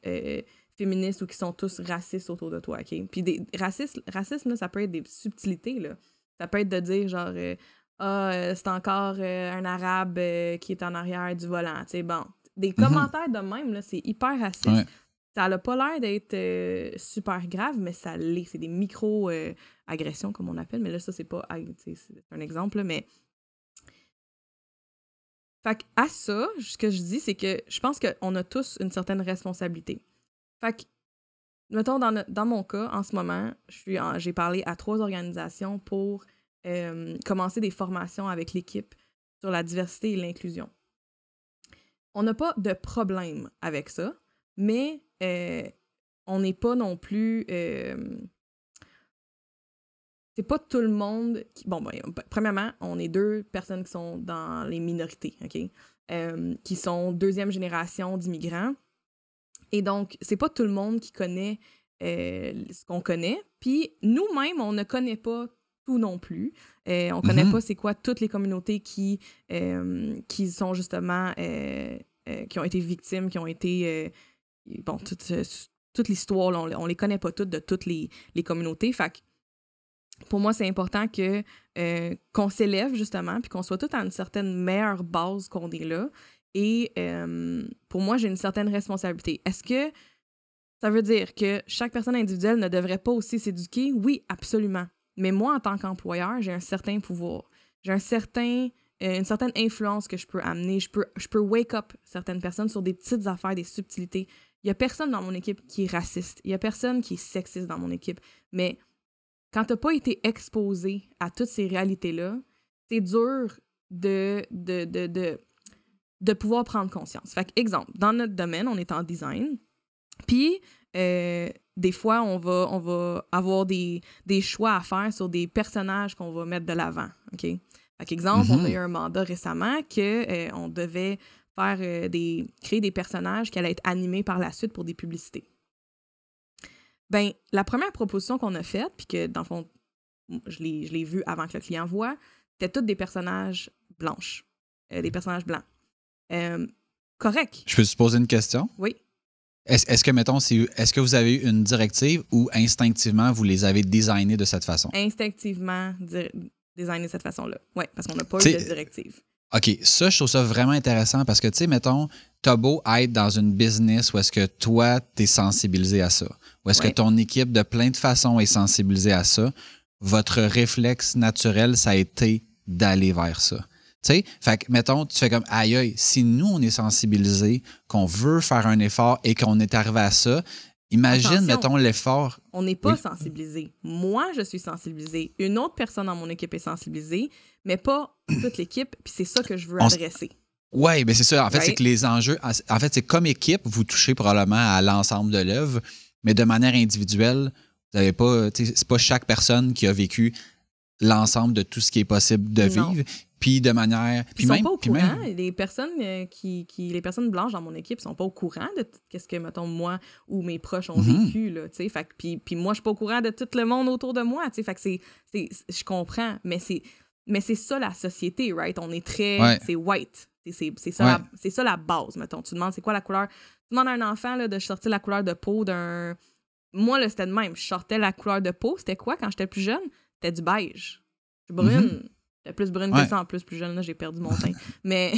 féministes ou qui sont tous racistes autour de toi, OK? Puis des racistes, racisme, là, ça peut être des subtilités, là. Ça peut être de dire, genre, euh, ah, euh, c'est encore euh, un arabe qui est en arrière du volant, tu sais, bon. Des commentaires de même, là, c'est hyper raciste. Ouais. Ça n'a pas l'air d'être super grave, mais ça l'est. C'est des micro-agressions, comme on appelle. Mais là, ça, c'est pas. C'est un exemple, là, mais. Fait à ça, ce que je dis, c'est que je pense qu'on a tous une certaine responsabilité. Fait que, mettons, dans, dans mon cas, en ce moment, j'ai parlé à trois organisations pour euh, commencer des formations avec l'équipe sur la diversité et l'inclusion. On n'a pas de problème avec ça, mais euh, on n'est pas non plus. euh, c'est pas tout le monde qui. Bon, ben, premièrement, on est deux personnes qui sont dans les minorités, OK? Qui sont deuxième génération d'immigrants. Et donc, c'est pas tout le monde qui connaît euh, ce qu'on connaît. Puis nous-mêmes, on ne connaît pas tout non plus. Euh, on connaît Mhm. pas c'est quoi toutes les communautés qui, euh, qui sont justement. euh, qui ont été victimes, qui ont été. bon, toute, toute l'histoire, on, on les connaît pas toutes de toutes les, les communautés. Fait que pour moi, c'est important que euh, qu'on s'élève justement, puis qu'on soit tous à une certaine meilleure base qu'on est là. Et euh, pour moi, j'ai une certaine responsabilité. Est-ce que ça veut dire que chaque personne individuelle ne devrait pas aussi s'éduquer? Oui, absolument. Mais moi, en tant qu'employeur, j'ai un certain pouvoir. J'ai un certain, euh, une certaine influence que je peux amener. Je peux, je peux wake up certaines personnes sur des petites affaires, des subtilités. Il y a personne dans mon équipe qui est raciste. Il y a personne qui est sexiste dans mon équipe. Mais quand tu n'as pas été exposé à toutes ces réalités-là, c'est dur de, de, de, de, de pouvoir prendre conscience. Fait que, exemple, dans notre domaine, on est en design. Puis, euh, des fois, on va, on va avoir des, des choix à faire sur des personnages qu'on va mettre de l'avant. OK? Fait qu'exemple, on a Mhm. eu un mandat récemment que euh, on devait faire euh, des créer des personnages qui allaient être animés par la suite pour des publicités. Ben, la première proposition qu'on a faite, puis que dans le fond, je l'ai je l'ai vu avant que le client voit, c'était toutes des personnages blanches, euh, des personnages blancs. Euh, correct, Je peux te poser une question? oui. Est-ce est-ce que, mettons, c'est- est-ce que vous avez eu une directive ou instinctivement vous les avez designés de cette façon? Instinctivement designer de cette façon-là. Oui, parce qu'on n'a pas eu de directive. OK, ça, je trouve ça vraiment intéressant parce que, tu sais, mettons, t'as beau être dans une business où est-ce que toi, t'es sensibilisé à ça, où est-ce Ouais. que ton équipe, de plein de façons, est sensibilisée à ça, votre réflexe naturel, ça a été d'aller vers ça. Sais, fait que, mettons, tu fais comme, aïe, aïe, si nous, on est sensibilisés, qu'on veut faire un effort et qu'on est arrivé à ça, imagine, Attention. mettons, l'effort. On n'est pas Oui. sensibilisé. Moi, je suis sensibilisée. Une autre personne dans mon équipe est sensibilisée, mais pas toute l'équipe. Puis c'est ça que je veux On adresser. Ouais, mais c'est ça. En fait, c'est que les enjeux, en fait, c'est comme équipe, vous touchez probablement à l'ensemble de l'œuvre, mais de manière individuelle, vous n'avez pas, c'est pas chaque personne qui a vécu l'ensemble de tout ce qui est possible de Non. vivre. Puis de manière. Puis ils sont même. pas au courant. même- Les personnes euh, qui, qui- les personnes blanches dans mon équipe sont pas au courant de tout ce que, mettons, moi ou mes proches ont Mhm. vécu, là, tu sais. Puis, puis moi, je suis pas au courant de tout le monde autour de moi, tu sais. Fait que c'est, c'est, je comprends, mais c'est, mais c'est ça la société, right? On est très, Ouais. c'est white. C'est, c'est, c'est ça, Ouais. la, c'est ça la base, mettons. Tu demandes c'est quoi la couleur? Tu demandes à un enfant, là, de sortir la couleur de peau d'un... Moi, là, c'était de même. Je sortais la couleur de peau. C'était quoi quand j'étais plus jeune? C'était du beige. Je suis brune. J'étais plus brune Ouais. que ça. En plus, plus jeune, là, j'ai perdu mon teint. mais,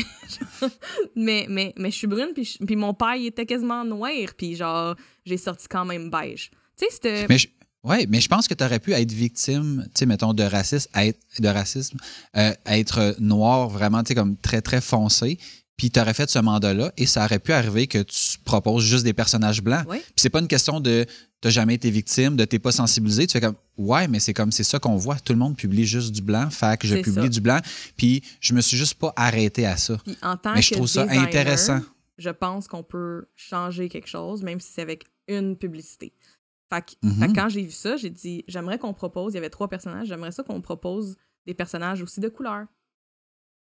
mais, mais, mais je suis brune, puis, puis mon père, il était quasiment noir, puis genre, j'ai sorti quand même beige. Tu sais, c'était... Mais je, ouais, mais je pense que tu aurais pu être victime, tu sais, mettons, de racisme, être, de racisme, euh, être noir, vraiment, tu sais, comme très, très foncé. Puis tu aurais fait ce mandat-là et ça aurait pu arriver que tu proposes juste des personnages blancs. Ouais. Puis c'est pas une question de t'as jamais été victime, de t'es pas sensibilisé. Tu fais comme ouais, mais c'est comme c'est ça qu'on voit. Tout le monde publie juste du blanc, fait que je publie ça. du blanc. Puis je me suis juste pas arrêté à ça. Puis en tant Mais je que trouve ça intéressant. Je pense qu'on peut changer quelque chose, même si c'est avec une publicité. Fait que, Mhm. fait que quand j'ai vu ça, j'ai dit, j'aimerais qu'on propose, il y avait trois personnages, j'aimerais ça qu'on propose des personnages aussi de couleur.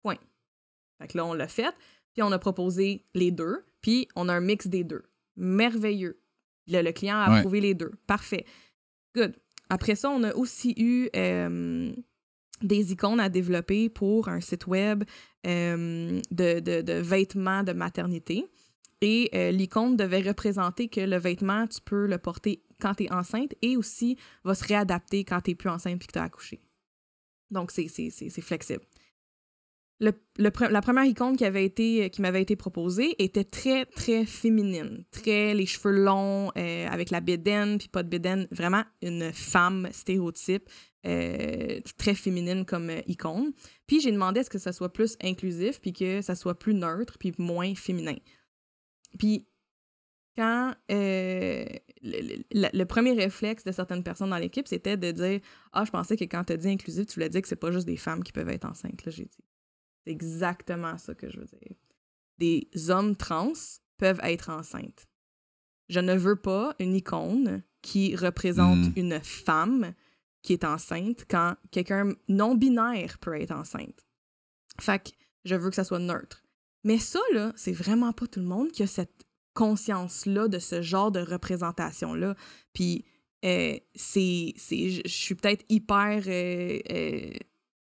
Point. Fait que là, on l'a fait, puis on a proposé les deux, puis on a un mix des deux. Merveilleux. Le, le client a Ouais. approuvé les deux. Parfait. Good. Après ça, on a aussi eu euh, des icônes à développer pour un site web euh, de, de- de vêtements de maternité. Et euh, l'icône devait représenter que le vêtement, tu peux le porter quand tu es enceinte et aussi va se réadapter quand tu n'es plus enceinte et que tu as accouché. Donc, c'est flexible. Le, la première icône été, qui m'avait été proposée était très, très féminine. Très les cheveux longs, euh, avec la bédaine, puis pas de bédaine. Vraiment une femme stéréotype, euh, très féminine comme euh, icône. Puis j'ai demandé à ce que ça soit plus inclusif, puis que ça soit plus neutre, puis moins féminin. Puis quand euh, le premier réflexe de certaines personnes dans l'équipe, c'était de dire Ah, je pensais que quand tu as dit inclusif, tu voulais dire que c'est pas juste des femmes qui peuvent être enceintes. Là, j'ai dit C'est exactement ça que je veux dire. Des hommes trans peuvent être enceintes. Je ne veux pas une icône qui représente Mm. une femme qui est enceinte quand quelqu'un non-binaire peut être enceinte. Fait que je veux que ça soit neutre. Mais ça, là, c'est vraiment pas tout le monde qui a cette conscience-là de ce genre de représentation-là. Puis, euh, c'est. je suis peut-être hyper euh, euh,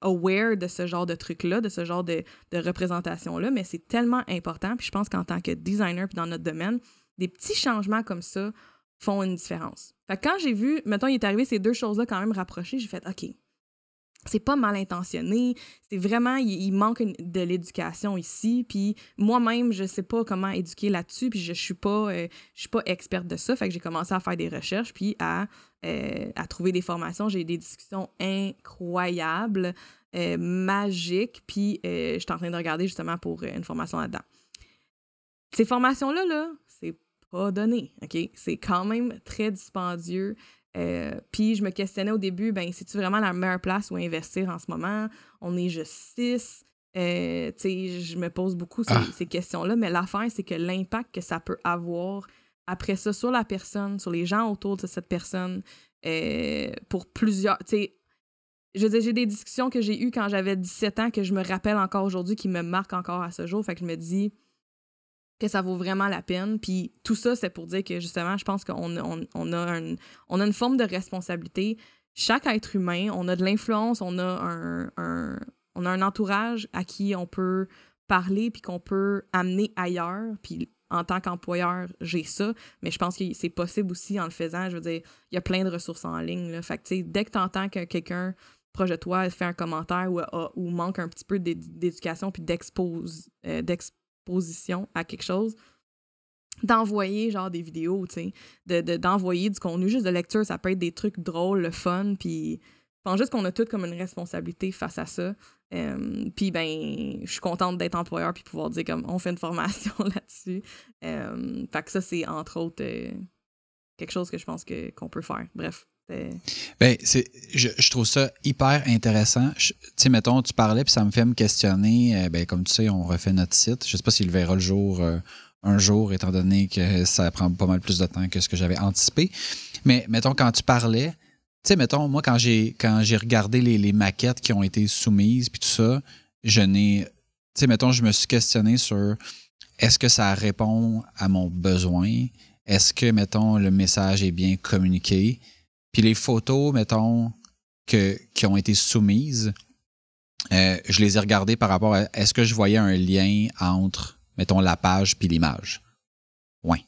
aware de ce genre de truc-là, de ce genre de, représentation-là, mais c'est tellement important. Puis je pense qu'en tant que designer, puis dans notre domaine, des petits changements comme ça font une différence. Fait que quand j'ai vu, mettons, il est arrivé ces deux choses-là quand même rapprochées, j'ai fait OK. C'est pas mal intentionné, c'est vraiment, il, manque de l'éducation ici, puis moi-même, je sais pas comment éduquer là-dessus, puis je, je suis pas, euh, je suis pas experte de ça, fait que j'ai commencé à faire des recherches, puis à, euh, à trouver des formations. J'ai eu des discussions incroyables, euh, magiques, puis je suis en train de regarder justement pour une formation là-dedans. Ces formations-là, là, c'est pas donné, OK? C'est quand même très dispendieux. Euh, puis je me questionnais au début, ben, c'est-tu vraiment la meilleure place où investir en ce moment? On est juste six. Euh, tu sais, je me pose beaucoup ces, Ah. ces questions-là, mais l'affaire, c'est que l'impact que ça peut avoir après ça sur la personne, sur les gens autour de cette personne, euh, pour plusieurs. Tu sais, je veux dire, j'ai des discussions que j'ai eues quand j'avais 17 ans que je me rappelle encore aujourd'hui, qui me marquent encore à ce jour. Fait que je me dis que ça vaut vraiment la peine. Puis tout ça, c'est pour dire que justement, je pense qu'on on, on a, un- a une forme de responsabilité. Chaque être humain, on a de l'influence, on a un, un- on a un entourage à qui on peut parler puis qu'on peut amener ailleurs. Puis en tant qu'employeur, j'ai ça, mais je pense que c'est possible aussi en le faisant. Je veux dire, il y a plein de ressources en ligne. Là. Fait que, dès que tu entends que quelqu'un proche de toi fait un commentaire ou, ou manque un petit peu d'é- d'éducation puis d'expose, euh, à quelque chose, d'envoyer genre des vidéos, tu sais, de, de- d'envoyer du contenu, juste de lecture, ça peut être des trucs drôles, le fun, puis je pense juste qu'on a toutes comme une responsabilité face à ça. Puis ben, je suis contente d'être employeur puis pouvoir dire comme on fait une formation là-dessus. Fait que ça, c'est entre autres euh, quelque chose que je pense qu'on peut faire. Bref. Ben, je, je trouve ça hyper intéressant. Tu sais, mettons, tu parlais, puis ça me fait me questionner. euh, ben, comme tu sais, on refait notre site. Je sais pas s'il verra le jour euh, un jour, étant donné que ça prend pas mal plus de temps que ce que j'avais anticipé. Mais mettons, quand tu parlais, tu sais, mettons, moi, quand j'ai, quand j'ai regardé les, les maquettes qui ont été soumises, puis tout ça, je n'ai. Tu sais, mettons, je me suis questionné sur est-ce que ça répond à mon besoin? Est-ce que, mettons, le message est bien communiqué? Puis les photos, mettons, que, qui ont été soumises, euh, je les ai regardées par rapport à est-ce que je voyais un lien entre, mettons, la page puis l'image? Oui.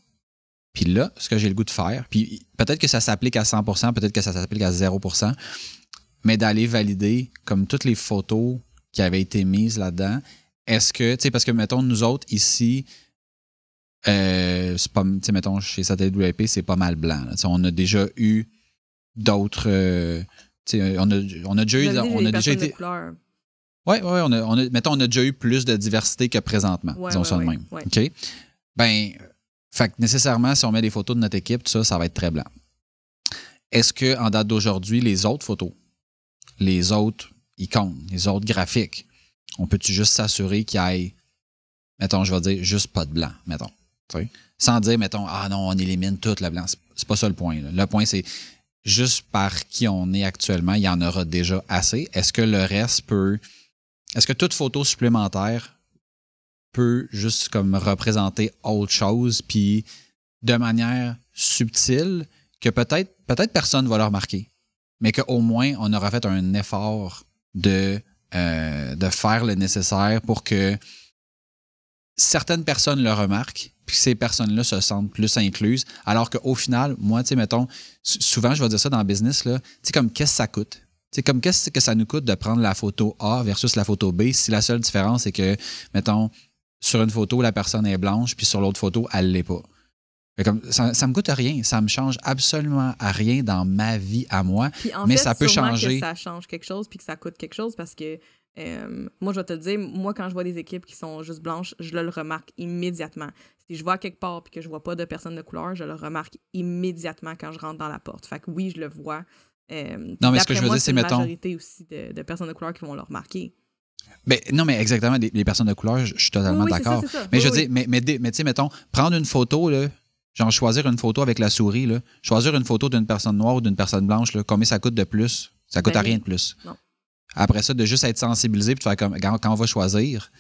Puis là, ce que j'ai le goût de faire, puis peut-être que ça s'applique à 100%, peut-être que ça s'applique à 0%, mais d'aller valider comme toutes les photos qui avaient été mises là-dedans. Est-ce que, tu sais, parce que, mettons, nous autres, ici, euh, c'est pas, mettons, chez Satellite WP, c'est pas mal blanc. On a déjà eu d'autres. euh, on, a, on a déjà eu. On a déjà été. Oui, oui, on a, on a- mettons, on a déjà eu plus de diversité que présentement. Ouais, disons ouais, ça de ouais, même. ouais. OK? Ben, fait que nécessairement, si on met des photos de notre équipe, tout ça, ça va être très blanc. Est-ce que en date d'aujourd'hui, les autres photos, les autres icônes, les autres graphiques, on peut-tu juste s'assurer qu'il y ait, mettons, je vais dire, juste pas de blanc, mettons. Sans dire, mettons, ah non, on élimine tout le blanc. C'est- C'est pas ça le point. là. Le point, c'est juste par qui on est actuellement, il y en aura déjà assez. Est-ce que le reste peut. Est-ce que toute photo supplémentaire peut juste comme représenter autre chose, puis de manière subtile, que peut-être peut-être personne va le remarquer, mais qu'au moins on aura fait un effort de, euh, de faire le nécessaire pour que certaines personnes le remarquent, puis ces personnes-là se sentent plus incluses, alors qu'au final, moi, tu sais, mettons, sou- souvent, je vais dire ça dans le business, là, tu sais, comme qu'est-ce que ça coûte? Tu sais, comme qu'est-ce que ça nous coûte de prendre la photo A versus la photo B? Si la seule différence est que, mettons, sur une photo, la personne est blanche, puis sur l'autre photo, elle l'est pas. Comme, ça, ça me coûte rien, ça me change absolument à rien dans ma vie à moi. Puis en Mais fait, ça peut changer. que ça change quelque chose puis que ça coûte quelque chose parce que euh, moi, je vais te le dire, moi, quand je vois des équipes qui sont juste blanches, je le remarque immédiatement. Si je vois quelque part puis que je vois pas de personnes de couleur, je le remarque immédiatement quand je rentre dans la porte. Fait que oui, je le vois. Euh, Non, mais ce que je veux moi, dire, c'est, une mettons- majorité aussi de, de personnes de couleur qui vont le remarquer. Ben, non, mais exactement, les personnes de couleur, je je suis totalement Oui, oui, d'accord. Mais Oui, je dire, mais, mais, mais tu sais, mettons, prendre une photo, là, genre choisir une photo avec la souris, là, choisir une photo d'une personne noire ou d'une personne blanche, là, combien ça coûte de plus? Ça coûte Ben à rien oui. de plus. Non. Après ça, de juste être sensibilisé puis de faire comme quand, quand on va choisir.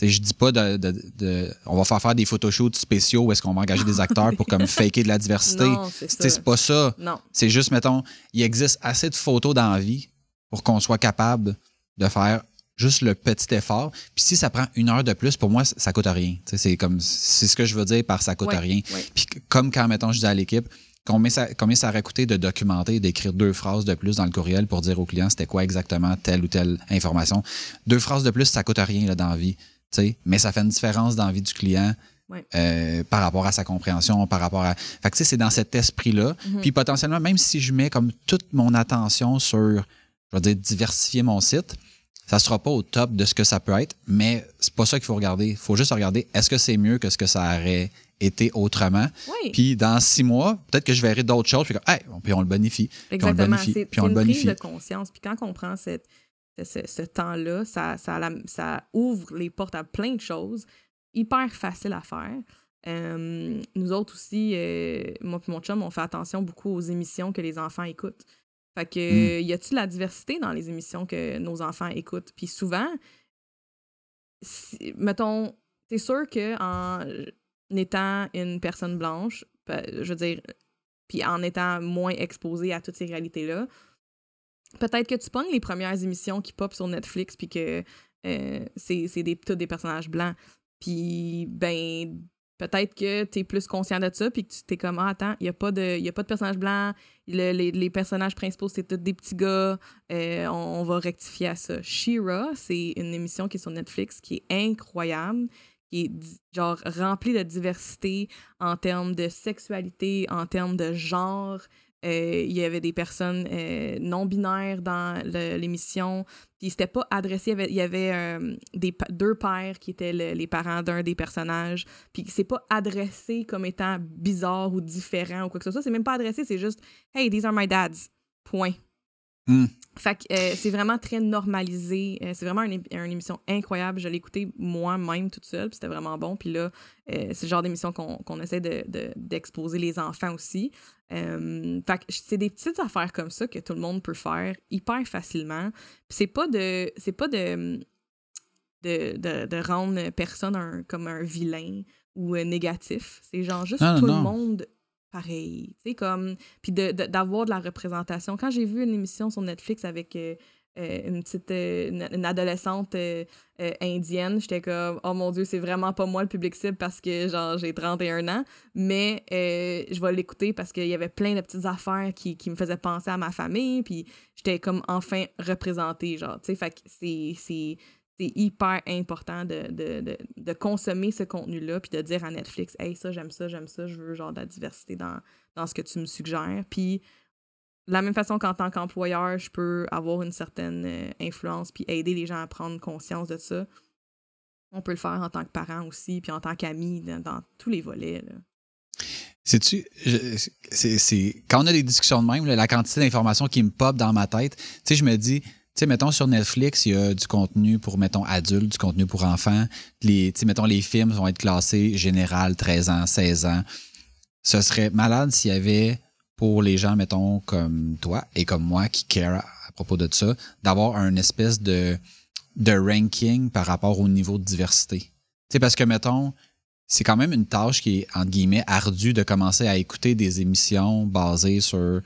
Je dis pas de, de- de- On va faire faire des photoshoots spéciaux où est-ce qu'on va engager des acteurs pour comme faker de la diversité. Non, c'est pas ça. C'est juste, mettons, il existe assez de photos dans la vie pour qu'on soit capable de faire juste le petit effort. Puis si ça prend une heure de plus, pour moi, ça, coûte rien. C'est comme c'est ce que je veux dire par ça coûte Ouais, rien. ouais. Puis comme quand, mettons, je dis à l'équipe, combien ça, combien ça aurait coûté de documenter et d'écrire deux phrases de plus dans le courriel pour dire au client c'était quoi exactement telle ou telle information? Deux phrases de plus, ça coûte rien là, dans la vie. Mais ça fait une différence dans la vie du client. Ouais. euh, par rapport à sa compréhension, par rapport à. Fait que tu sais, c'est dans cet esprit-là. Mhm. Puis potentiellement, même si je mets comme toute mon attention sur, je vais dire, diversifier mon site, ça sera pas au top de ce que ça peut être, mais c'est pas ça qu'il faut regarder. Il faut juste regarder est-ce que c'est mieux que ce que ça aurait été autrement? Oui. Puis dans six mois, peut-être que je verrai d'autres choses, puis, hey, puis on le bonifie. Puis on le Exactement. bonifie. Puis on c'est le une prise bonifie. de conscience. Puis quand on prend cette, ce, temps-là, ça, ça, la- ça ouvre les portes à plein de choses, hyper facile à faire. Euh, nous autres aussi, euh, moi et mon chum, on fait attention beaucoup aux émissions que les enfants écoutent. Fait que, y a-tu de la diversité dans les émissions que nos enfants écoutent? Puis souvent, si- mettons, c'est sûr que en étant une personne blanche, je veux dire, puis en étant moins exposé à toutes ces réalités-là, peut-être que tu pognes les premières émissions qui pop sur Netflix, puis que euh, c'est c'est des, tous des personnages blancs. Puis, ben, peut-être que tu es plus conscient de ça, puis que tu t'es comme, ah, attends, il n'y a, pas de- y a pas de personnages blancs, le- les, les personnages principaux, c'est tous des petits gars, euh, on, va rectifier à ça. She-Ra, c'est une émission qui est sur Netflix qui est incroyable, qui est genre remplie de diversité en termes de sexualité, en termes de genre. Euh, il y avait des personnes euh, non binaires dans l'émission. Puis c'était pas adressé. Il y avait, euh, des, deux pères qui étaient le- les parents d'un des personnages. Puis c'est pas adressé comme étant bizarre ou différent ou quoi que ce soit. C'est même pas adressé. C'est juste Hey, these are my dads. Point. Hmm. Fait que euh, c'est vraiment très normalisé. Euh, c'est vraiment une, une émission incroyable. Je l'ai écoutée moi-même toute seule, puis c'était vraiment bon. Puis là, euh, c'est le genre d'émission qu'on qu'on essaie de- de- d'exposer les enfants aussi. Fait que c'est des petites affaires comme ça que tout le monde peut faire hyper facilement. Puis c'est pas de. C'est pas de. De, de, de rendre personne un- comme un vilain ou négatif. C'est genre juste tout non. le monde pareil. Tu sais, comme. Puis de- de- d'avoir de, la représentation. Quand j'ai vu une émission sur Netflix avec. euh, euh, une petite euh, une, adolescente indienne, j'étais comme oh mon dieu, c'est vraiment pas moi le public cible parce que genre j'ai 31 ans, mais je vais l'écouter parce qu'il y avait plein de petites affaires qui, qui me faisaient penser à ma famille, puis j'étais comme enfin représentée, genre, tu sais, fait que c'est c'est hyper important de, de, de, de consommer ce contenu-là, puis de dire à Netflix, hey, ça, j'aime ça, j'aime ça, je veux genre de la diversité dans, dans ce que tu me suggères. Puis, de la même façon qu'en tant qu'employeur, je peux avoir une certaine euh, influence, puis aider les gens à prendre conscience de ça. On peut le faire en tant que parent aussi, puis en tant qu'ami, dans, tous les volets. Sais-tu, c'est, quand on a des discussions de même, la quantité d'informations qui me pop dans ma tête, tu sais, je me dis, sais, mettons sur Netflix, il y a du contenu pour, mettons, adultes, du contenu pour enfants. Les, mettons, les films vont être classés général 13 ans, 16 ans. ce serait malade s'il y avait, pour les gens, mettons, comme toi et comme moi qui care à propos de ça, d'avoir un espèce de, de ranking par rapport au niveau de diversité. Sais, parce que, mettons, c'est quand même une tâche qui est, entre guillemets, ardue de commencer à écouter des émissions basées sur.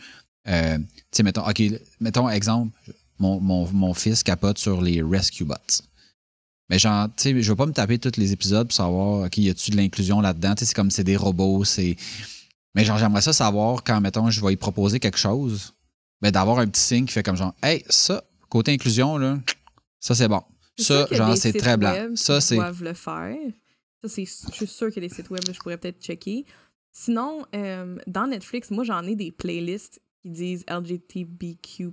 Euh, tu sais, mettons, OK, mettons, exemple, mon, mon, mon, fils capote sur les Rescue Bots. Mais genre, tu sais, je veux pas me taper tous les épisodes pour savoir, OK, y a-tu de l'inclusion là-dedans? Tu sais, c'est comme c'est des robots, c'est. Mais genre, j'aimerais ça savoir quand, mettons, je vais y proposer quelque chose, ben, d'avoir un petit signe qui fait comme genre, hey, ça, côté inclusion, là, ça c'est bon. Ça, genre, c'est très blanc. Ça, c'est. doivent le faire. Ça, c'est. Je suis sûre que les sites web, je pourrais peut-être checker. Sinon, euh, dans Netflix, moi, j'en ai des playlists qui disent LGBTQ.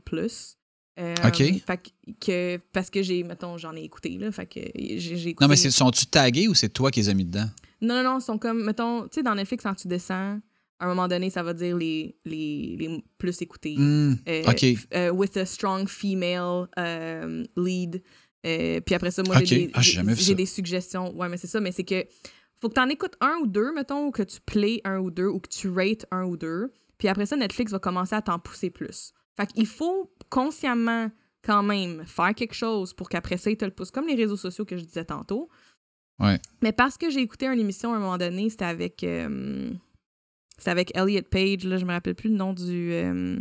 Euh, OK. Fait que, parce que j'ai, mettons, j'en ai écouté, là. Fait que j'ai écouté. Non, mais sont-tu tagués ou c'est toi qui les as mis dedans? Non, non, non, ils sont comme, mettons, tu sais, dans Netflix, quand tu descends, à un moment donné, ça va dire les, les, les plus écoutés. Euh, OK. Euh, with a strong female euh, lead. puis après ça, moi, j'ai des, ah, j'ai des suggestions. Ouais, mais c'est ça, mais c'est que faut que tu en écoutes un ou deux, mettons, ou que tu play un ou deux, ou que tu rates un ou deux. Puis après ça, Netflix va commencer à t'en pousser plus. Fait qu'il faut consciemment quand même faire quelque chose pour qu'après ça, ils te le poussent, comme les réseaux sociaux que je disais tantôt. Ouais. Mais parce que j'ai écouté une émission à un moment donné, c'était avec. Euh, c'était avec Elliot Page, là, je me rappelle plus le nom du. Euh,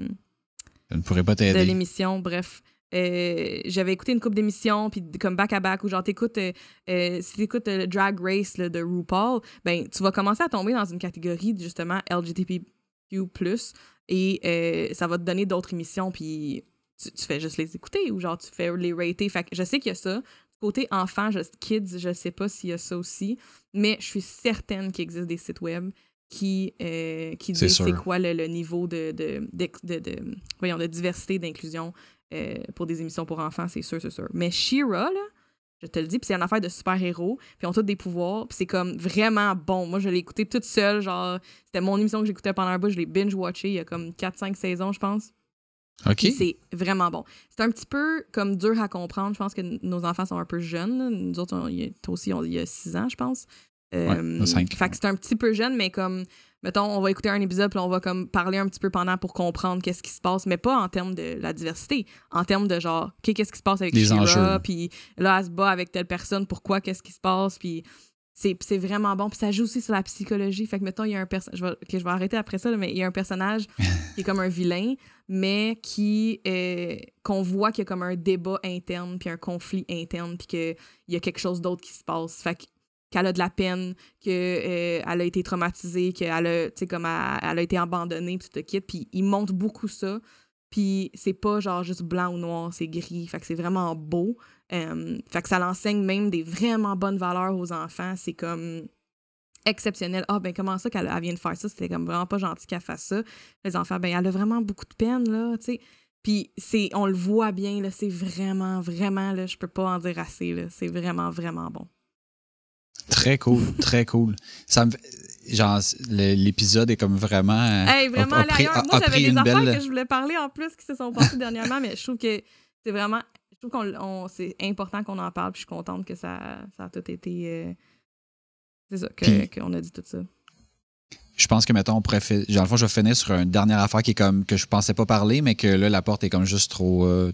je ne pourrais pas t'aider. De l'émission, bref. Euh, j'avais écouté une couple d'émissions, puis comme back à back, où genre t'écoutes, si t'écoutes le Drag Race de RuPaul, ben tu vas commencer à tomber dans une catégorie justement LGBTQ+, et ça va te donner d'autres émissions, puis tu, fais juste les écouter ou genre tu fais les rater. Fait que je sais qu'il y a ça. Côté enfant, kids, je sais pas s'il y a ça aussi, mais je suis certaine qu'il existe des sites web qui, euh, qui disent c'est quoi le, niveau de, de, de, voyons, de diversité, d'inclusion euh, pour des émissions pour enfants, c'est sûr, c'est sûr. Mais Shira, là, je te le dis, puis c'est une affaire de super-héros, puis ils ont tous des pouvoirs, puis c'est comme vraiment bon. Moi, je l'ai écouté toute seule, genre, c'était mon émission que j'écoutais pendant un bout, je l'ai binge-watché il y a comme 4-5 saisons, je pense. C'est vraiment bon. C'est un petit peu comme dur à comprendre. Je pense que nos enfants sont un peu jeunes. Nous autres, toi aussi, il y a 6 ans, je pense. Euh, fait que c'est un petit peu jeune, mais comme, mettons, on va écouter un épisode, puis on va comme parler un petit peu pendant pour comprendre qu'est-ce qui se passe, mais pas en termes de la diversité, en termes de genre, qu'est-ce qui se passe avec Les Shira, puis là, elle se bat avec telle personne, pourquoi, qu'est-ce qui se passe, puis c'est vraiment bon. Puis ça joue aussi sur la psychologie. Fait que, mettons, il y a un personnage. Je je vais arrêter après ça, mais il y a un personnage qui est comme un vilain, mais qui. Qu'on voit qu'il y a comme un débat interne, puis un conflit interne, puis qu'il y a quelque chose d'autre qui se passe. Fait qu'elle a de la peine, qu'elle euh, a été traumatisée, qu'elle a, comme elle, a été abandonnée, puis tu te quittes. Puis il montre beaucoup ça. Puis c'est pas genre juste blanc ou noir, c'est gris. Fait que c'est vraiment beau. Fait que ça l'enseigne même des vraiment bonnes valeurs aux enfants. C'est comme exceptionnel. Ah, ben comment ça qu'elle vient de faire ça? C'était comme vraiment pas gentil qu'elle fasse ça. Les enfants, ben elle a vraiment beaucoup de peine, là, tu sais. Puis c'est, on le voit bien, là, c'est vraiment, vraiment, là, je peux pas en dire assez, là. C'est vraiment, vraiment bon. Très cool, très cool. Ça me genre l'épisode est comme vraiment hey, vraiment a, moi j'avais des affaires que je voulais parler en plus qui se sont passées dernièrement mais je trouve que c'est vraiment je trouve qu'on c'est important qu'on en parle, puis je suis contente que ça, ça a tout été. Euh, c'est ça, qu'on a dit tout ça. Je pense que, mettons, on. Genre, le je vais finir sur une dernière affaire qui est comme que je pensais pas parler, mais que là, la porte est comme juste trop. Euh,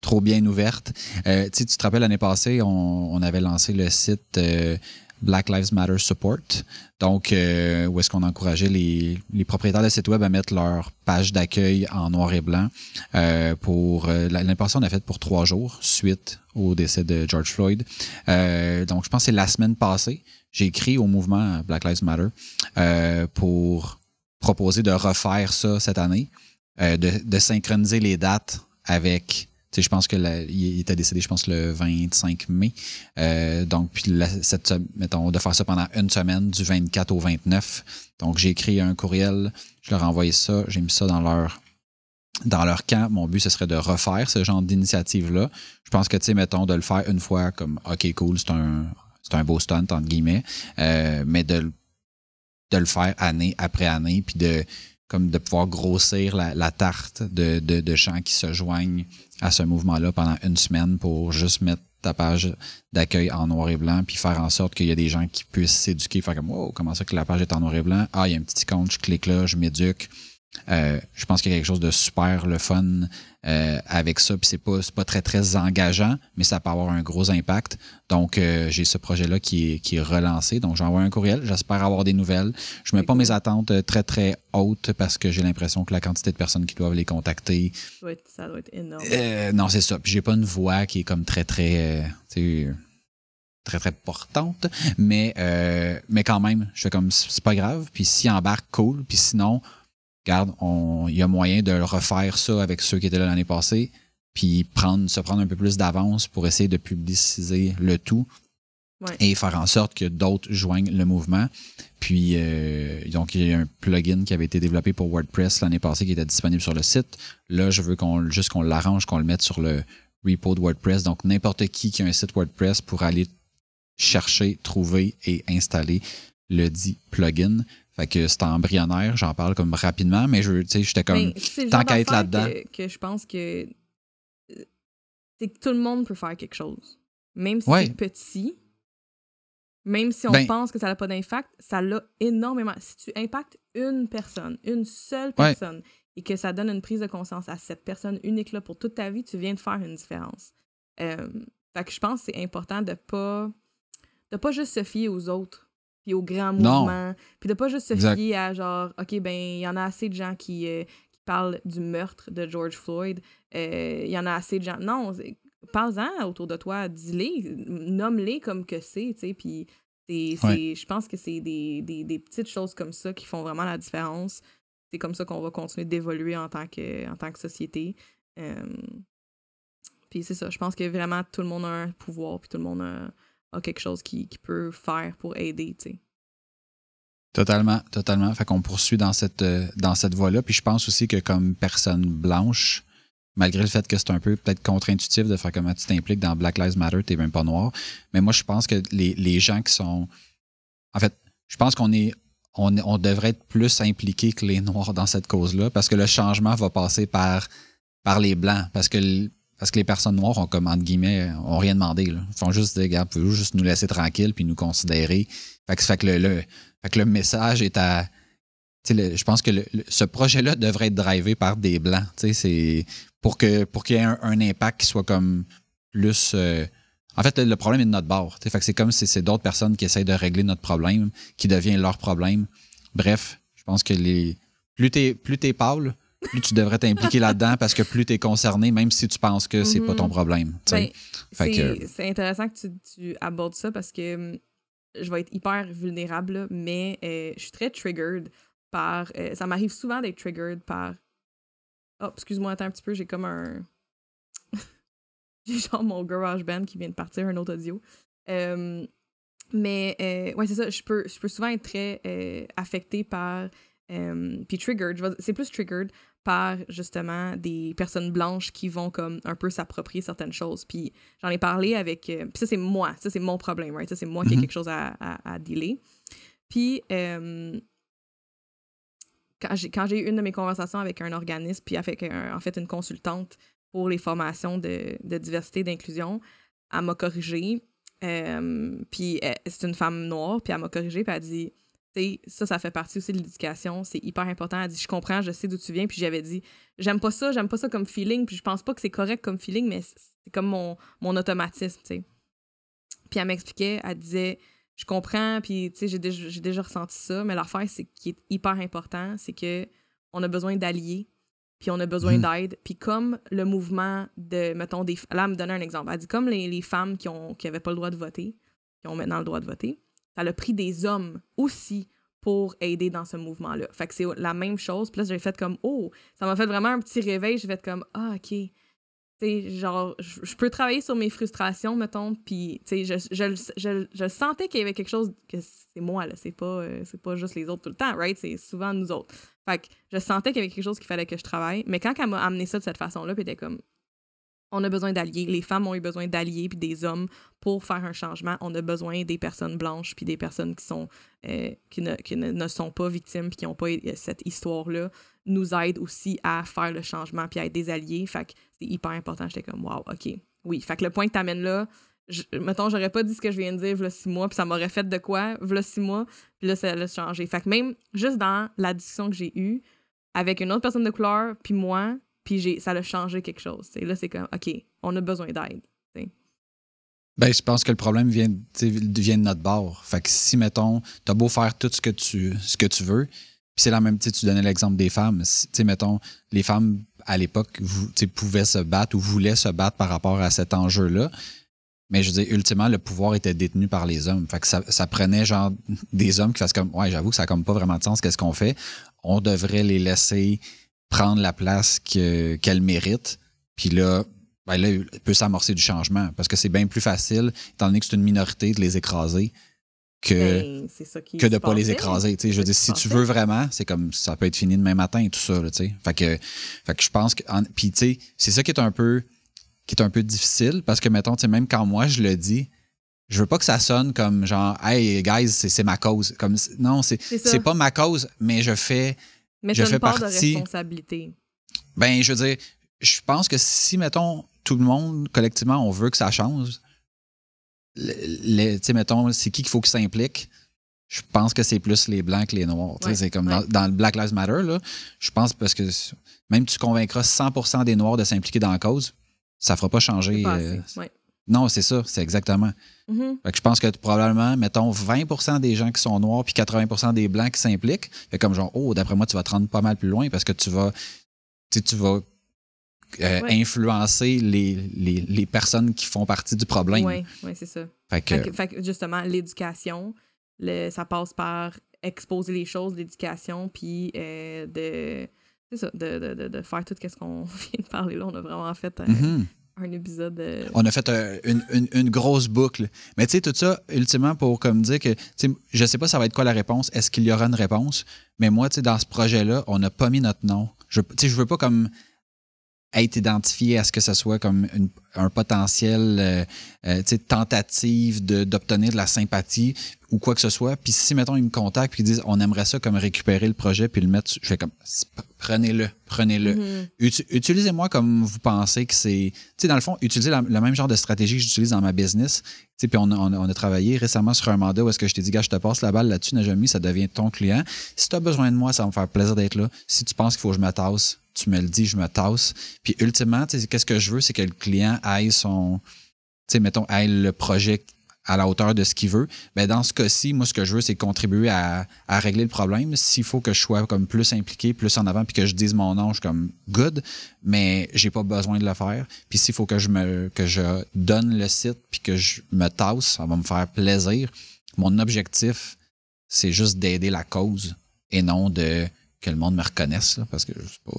trop bien ouverte. Euh, tu te rappelles l'année passée, on, on, avait lancé le site Black Lives Matter Support. Donc, euh, où est-ce qu'on encourageait les, les, propriétaires de sites web à mettre leur page d'accueil en noir et blanc euh, pour euh, l'année passée, on a fait pour trois jours suite au décès de George Floyd. Euh, donc, je pense que c'est la semaine passée, j'ai écrit au mouvement Black Lives Matter euh, pour proposer de refaire ça cette année, de, de synchroniser les dates avec je pense que il était décédé, je pense, le 25 mai. Euh, donc, puis cette, mettons, de faire ça pendant une semaine, du 24 au 29. Donc, j'ai écrit un courriel, je leur ai envoyé ça, j'ai mis ça dans leur dans leur camp. Mon but, ce serait de refaire ce genre d'initiative-là. Je pense que, tu sais, mettons, de le faire une fois comme OK, cool, c'est un, c'est un beau stunt, entre guillemets, euh, mais de, de le faire année après année, puis de comme de pouvoir grossir la, tarte de, de, de, gens qui se joignent à ce mouvement-là pendant une semaine pour juste mettre ta page d'accueil en noir et blanc, puis faire en sorte qu'il y a des gens qui puissent s'éduquer, faire comme wow, comment ça que la page est en noir et blanc? Ah, il y a un petit icône, je clique là, je m'éduque. Euh, je pense qu'il y a quelque chose de super le fun euh, avec ça. Puis c'est pas, pas très, très engageant, mais ça peut avoir un gros impact. Donc, euh, j'ai ce projet-là qui est, qui est relancé. Donc, j'envoie un courriel. J'espère avoir des nouvelles. Je mets pas mes attentes très, très hautes parce que j'ai l'impression que la quantité de personnes qui doivent les contacter. Ça doit être, énorme. non, c'est ça. Puis j'ai pas une voix qui est comme très, très. très très portante mais mais quand même je fais comme c'est pas grave puis s'il embarque cool puis sinon regarde, il y a moyen de refaire ça avec ceux qui étaient là l'année passée, puis prendre, se prendre un peu plus d'avance pour essayer de publiciser le tout et faire en sorte que d'autres joignent le mouvement. Puis, euh, donc, il y a un plugin qui avait été développé pour WordPress l'année passée qui était disponible sur le site. Là, je veux qu'on juste qu'on l'arrange, qu'on le mette sur le repo de WordPress. Donc, n'importe qui qui a un site WordPress pour aller chercher, trouver et installer le dit plugin. Fait que c'est embryonnaire, j'en parle comme rapidement, mais je, j'étais comme tant qu'à être là-dedans. Que, je pense que c'est que tout le monde peut faire quelque chose. Même si c'est petit, même si on ben pense que ça n'a pas d'impact, ça l'a énormément. Si tu impactes une personne, une seule personne, et que ça donne une prise de conscience à cette personne unique-là pour toute ta vie, tu viens de faire une différence. Euh, fait que je pense que c'est important de pas de pas juste se fier aux autres puis au grand mouvement. Puis de pas juste se fier à genre, OK, ben, il y en a assez de gens qui, euh, qui parlent du meurtre de George Floyd. Euh, il y en a assez de gens. Non, parle-en autour de toi, dis-les, nomme-les comme que c'est, tu sais. Puis je pense que c'est des, des, des, petites choses comme ça qui font vraiment la différence. C'est comme ça qu'on va continuer d'évoluer en, tant que, en tant que société. Euh, puis c'est ça, je pense que vraiment tout le monde a un pouvoir, puis tout le monde a a quelque chose qui, peut faire pour aider, tu sais. Totalement, totalement. Fait qu'on poursuit dans cette, euh, dans cette voie-là. Puis je pense aussi que comme personne blanche, malgré le fait que c'est un peu peut-être contre-intuitif de faire comment tu t'impliques dans Black Lives Matter, t'es même pas noir. Mais moi, je pense que les, gens qui sont. En fait, je pense qu'on est. On, on, devrait être plus impliqués que les Noirs dans cette cause-là parce que le changement va passer par, par les Blancs. Parce que parce que les personnes noires ont, comme, entre guillemets, ont rien demandé. Ils font juste, regarde, pouvez juste nous laisser tranquilles puis nous considérer? Fait que, le, message est à. je pense que ce projet-là devrait être drivé par des blancs. C'est pour que pour qu'il y ait un, impact qui soit comme plus. Euh, en fait, le, problème est de notre bord. Fait que c'est comme si c'est d'autres personnes qui essayent de régler notre problème, qui devient leur problème. Bref, je pense que les. Plus t'es plus es pâle, plus tu devrais t'impliquer là-dedans parce que plus tu es concerné, même si tu penses que c'est pas ton mhm. problème. Ben, c'est intéressant que tu, abordes ça parce que hum, je vais être hyper vulnérable, mais euh, je suis très triggered par. Euh, ça m'arrive souvent d'être triggered par. Oh, excuse-moi, attends un petit peu, j'ai comme un. j'ai genre mon garage band qui vient de partir, un autre audio. Hum, mais euh, ouais, c'est ça, je peux, je peux souvent être très affectée par. Hum, puis triggered, c'est plus triggered par justement des personnes blanches qui vont comme un peu s'approprier certaines choses. Puis j'en ai parlé avec. Euh, puis ça, c'est moi. Ça, c'est mon problème, right? Ça, c'est moi qui ai mm-hmm. quelque chose à, à, dealer. Puis euh, quand j'ai eu une de mes conversations avec un organisme, puis avec en fait une consultante pour les formations de, de diversité d'inclusion, elle m'a corrigé. Euh, puis c'est une femme noire, puis elle m'a corrigé, puis elle a dit ça, ça fait partie aussi de l'éducation. C'est hyper important. Elle dit, je comprends, je sais d'où tu viens. Puis j'avais dit, j'aime pas ça, j'aime pas ça comme feeling. Puis je pense pas que c'est correct comme feeling, mais c'est comme mon, mon automatisme, tu sais. Puis elle m'expliquait, elle disait, je comprends, puis tu sais, j'ai déjà, déjà, ressenti ça, mais l'affaire, c'est qui est hyper important, c'est que on a besoin d'alliés, puis on a besoin mmh. d'aide. Puis comme le mouvement de, mettons, des... Là, elle me donnait un exemple. Elle dit, comme les, les femmes qui ont qui pas le droit de voter, qui ont maintenant le droit de voter, ça a pris des hommes aussi pour aider dans ce mouvement-là. Fait que c'est la même chose. Puis là, j'ai fait comme, oh, ça m'a fait vraiment un petit réveil. J'ai fait comme, ah, OK. Tu genre, je peux travailler sur mes frustrations, mettons, puis, tu sais, je, je, je, je, sentais qu'il y avait quelque chose, que c'est moi, là, c'est pas, euh, c'est pas juste les autres tout le temps, right? C'est souvent nous autres. Fait que je sentais qu'il y avait quelque chose qu'il fallait que je travaille, mais quand elle m'a amené ça de cette façon-là, puis était comme, on a besoin d'alliés. Les femmes ont eu besoin d'alliés puis des hommes pour faire un changement. On a besoin des personnes blanches puis des personnes qui sont euh, qui, ne, qui ne, sont pas victimes puis qui n'ont pas cette histoire-là nous aident aussi à faire le changement puis à être des alliés. Fait que c'est hyper important. J'étais comme wow, ok, oui. Fait que le point que tu amènes là, je, mettons, j'aurais pas dit ce que je viens de dire, v'là six mois, puis ça m'aurait fait de quoi, v'là six mois, puis là, ça a changé. Fait que même juste dans la discussion que j'ai eue avec une autre personne de couleur, puis moi, ça a changé quelque chose. Là, c'est comme, OK, on a besoin d'aide. Ben, je pense que le problème vient, vient de notre bord. Fait que si, mettons, t'as beau faire tout ce que tu, ce que tu veux, puis c'est la même, tu donnais l'exemple des femmes. Mettons, les femmes, à l'époque, pouvaient se battre ou voulaient se battre par rapport à cet enjeu-là. Mais je veux dire, ultimement, le pouvoir était détenu par les hommes. Fait que ça, ça prenait genre des hommes qui fassent comme Ouais, j'avoue que ça n'a comme pas vraiment de sens, qu'est-ce qu'on fait? On devrait les laisser prendre la place qu'elles méritent. Puis là, ben là, il peut s'amorcer du changement parce que c'est bien plus facile, étant donné que c'est une minorité, de les écraser que, ben, que de ne pas les écraser. Je veux dire, si tu veux vraiment, c'est comme ça peut être fini demain matin et tout ça. Là, fait, que, fait que je pense que. Puis, tu sais, c'est ça qui est un peu qui est un peu difficile parce que, mettons, même quand moi je le dis, je veux pas que ça sonne comme genre Hey guys, c'est ma cause. Comme non, c'est pas ma cause, mais je fais. Mais je fais une part partie, de responsabilité. Ben, je veux dire, je pense que si, mettons, tout le monde, collectivement, on veut que ça change. Tu sais, mettons, c'est qui qu'il faut qu'il s'implique? Je pense que c'est plus les blancs que les noirs. c'est comme dans, le Black Lives Matter, là, je pense parce que même tu convaincras 100% des noirs de s'impliquer dans la cause, ça ne fera pas changer. Euh, non, c'est ça, c'est exactement. Mm-hmm. je pense que probablement, mettons, 20% des gens qui sont noirs puis 80% des blancs qui s'impliquent. Fait comme genre, oh, d'après moi, tu vas te rendre pas mal plus loin parce que tu vas, tu vas euh, influencer les, les, personnes qui font partie du problème. Oui, ouais, c'est ça. Fait que, justement, l'éducation, ça passe par exposer les choses, l'éducation, puis euh, de, ça, de, de, de, faire tout ce qu'on vient de parler là. On a vraiment fait un, mm-hmm. Un épisode. On a fait une, grosse boucle. Mais tu sais, tout ça, ultimement, pour comme dire que, je sais pas ça va être quoi la réponse, est-ce qu'il y aura une réponse, mais moi, tu sais, dans ce projet-là, on n'a pas mis notre nom. Je, je veux pas comme être identifié à ce que ce soit comme un potentiel euh, euh, tentative d'obtenir de, la sympathie ou quoi que ce soit. Puis si, mettons, ils me contactent et ils disent on aimerait ça comme récupérer le projet puis le mettre, je fais comme prenez-le, prenez-le. Mm-hmm. Utilisez-moi comme vous pensez que c'est. Tu sais, dans le fond, utilisez le même genre de stratégie que j'utilise dans ma business. Tu puis on, on, a travaillé récemment sur un mandat où est-ce que je t'ai dit, gars, je te passe la balle là-dessus, Najami, ça devient ton client. Si tu as besoin de moi, ça va me faire plaisir d'être là. Si tu penses qu'il faut que je me tasse, tu me le dis, je me tasse. Puis ultimement, qu'est-ce que je veux, c'est que le client aille son, tu sais, mettons, aille le projet à la hauteur de ce qu'il veut. Ben, dans ce cas-ci, moi, ce que je veux, c'est contribuer à, régler le problème. S'il faut que je sois comme plus impliqué, plus en avant, puis que je dise mon nom, je suis comme good, mais j'ai pas besoin de le faire. Puis s'il faut que je me que je donne le site puis que je me tasse, ça va me faire plaisir. Mon objectif, c'est juste d'aider la cause et non de que le monde me reconnaisse, parce que je sais pas.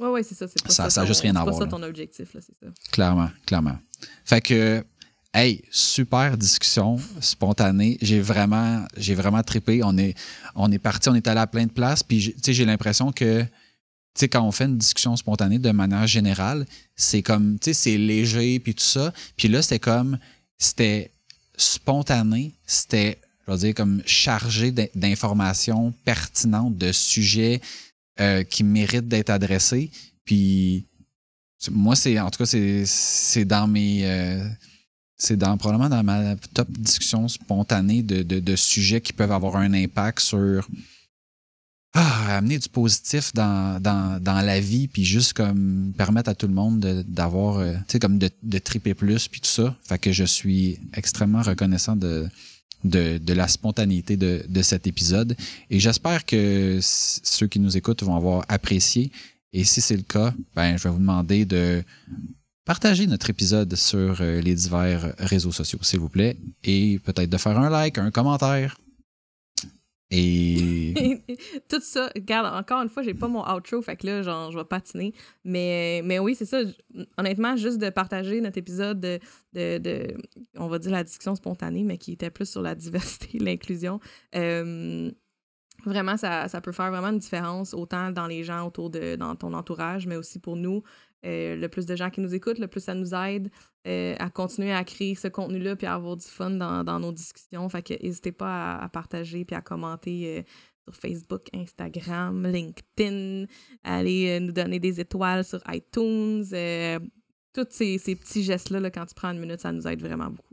Oui, oui, c'est ça. C'est pas ça. Ça n'a juste rien à voir. C'est pas ça ton objectif, là, c'est ça. Clairement, clairement. Fait que, hey, super discussion spontanée. J'ai vraiment, j'ai vraiment trippé. On est, on est parti, on est allé à plein de places, puis, tu sais, j'ai l'impression que, tu sais, quand on fait une discussion spontanée de manière générale, c'est comme, tu sais, c'est léger, puis tout ça. Puis là, c'était comme, c'était spontané, c'était je dire, comme chargé d'informations pertinentes, de sujets euh, qui méritent d'être adressés. Puis, moi, c'est en tout cas, c'est dans mes. Euh, c'est dans, probablement dans ma top discussion spontanée de, de, sujets qui peuvent avoir un impact sur ah, amener du positif dans, dans, dans, la vie, puis juste comme permettre à tout le monde d'avoir, euh, tu sais, comme de, de triper plus, puis tout ça. Fait que je suis extrêmement reconnaissant de, de, la spontanéité de, cet épisode. Et j'espère que ceux qui nous écoutent vont avoir apprécié. Et si c'est le cas, ben, je vais vous demander de partager notre épisode sur euh, les divers réseaux sociaux, s'il vous plaît, et peut-être de faire un like, un commentaire, et. Tout ça, regarde, encore une fois, j'ai pas mon outro, fait que là, genre, je vais patiner. Mais, mais oui, c'est ça. Honnêtement, juste de partager notre épisode de, de, on va dire la discussion spontanée, mais qui était plus sur la diversité, l'inclusion. Euh, vraiment, ça, ça, peut faire vraiment une différence, autant dans les gens autour de, dans ton entourage, mais aussi pour nous. Euh, le plus de gens qui nous écoutent, le plus ça nous aide euh, à continuer à créer ce contenu-là puis à avoir du fun dans, dans nos discussions. Fait que n'hésitez pas à, partager puis à commenter euh, sur Facebook, Instagram, LinkedIn, aller nous donner des étoiles sur iTunes. tous ces, ces petits gestes-là, là, quand tu prends une minute, ça nous aide vraiment beaucoup.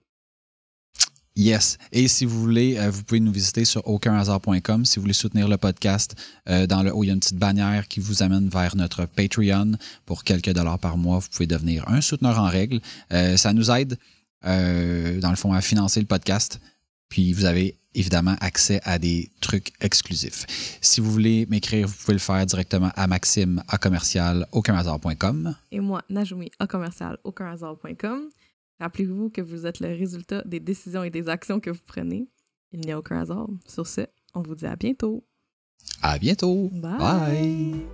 Yes. Et si vous voulez, euh, vous pouvez nous visiter sur aucunhasard.com. Si vous voulez soutenir le podcast, euh, dans le haut, il y a une petite bannière qui vous amène vers notre Patreon. Pour quelques dollars par mois, vous pouvez devenir un souteneur en règle. Euh, ça nous aide, dans le fond, à financer le podcast. Puis vous avez évidemment accès à des trucs exclusifs. Si vous voulez m'écrire, vous pouvez le faire directement à maxime à commercial aucunhasard.com. Et moi, Najumi à commercial aucunhasard.com. Rappelez-vous que vous êtes le résultat des décisions et des actions que vous prenez. Il n'y a aucun hasard. Sur ce, on vous dit à bientôt. À bientôt. Bye. Bye.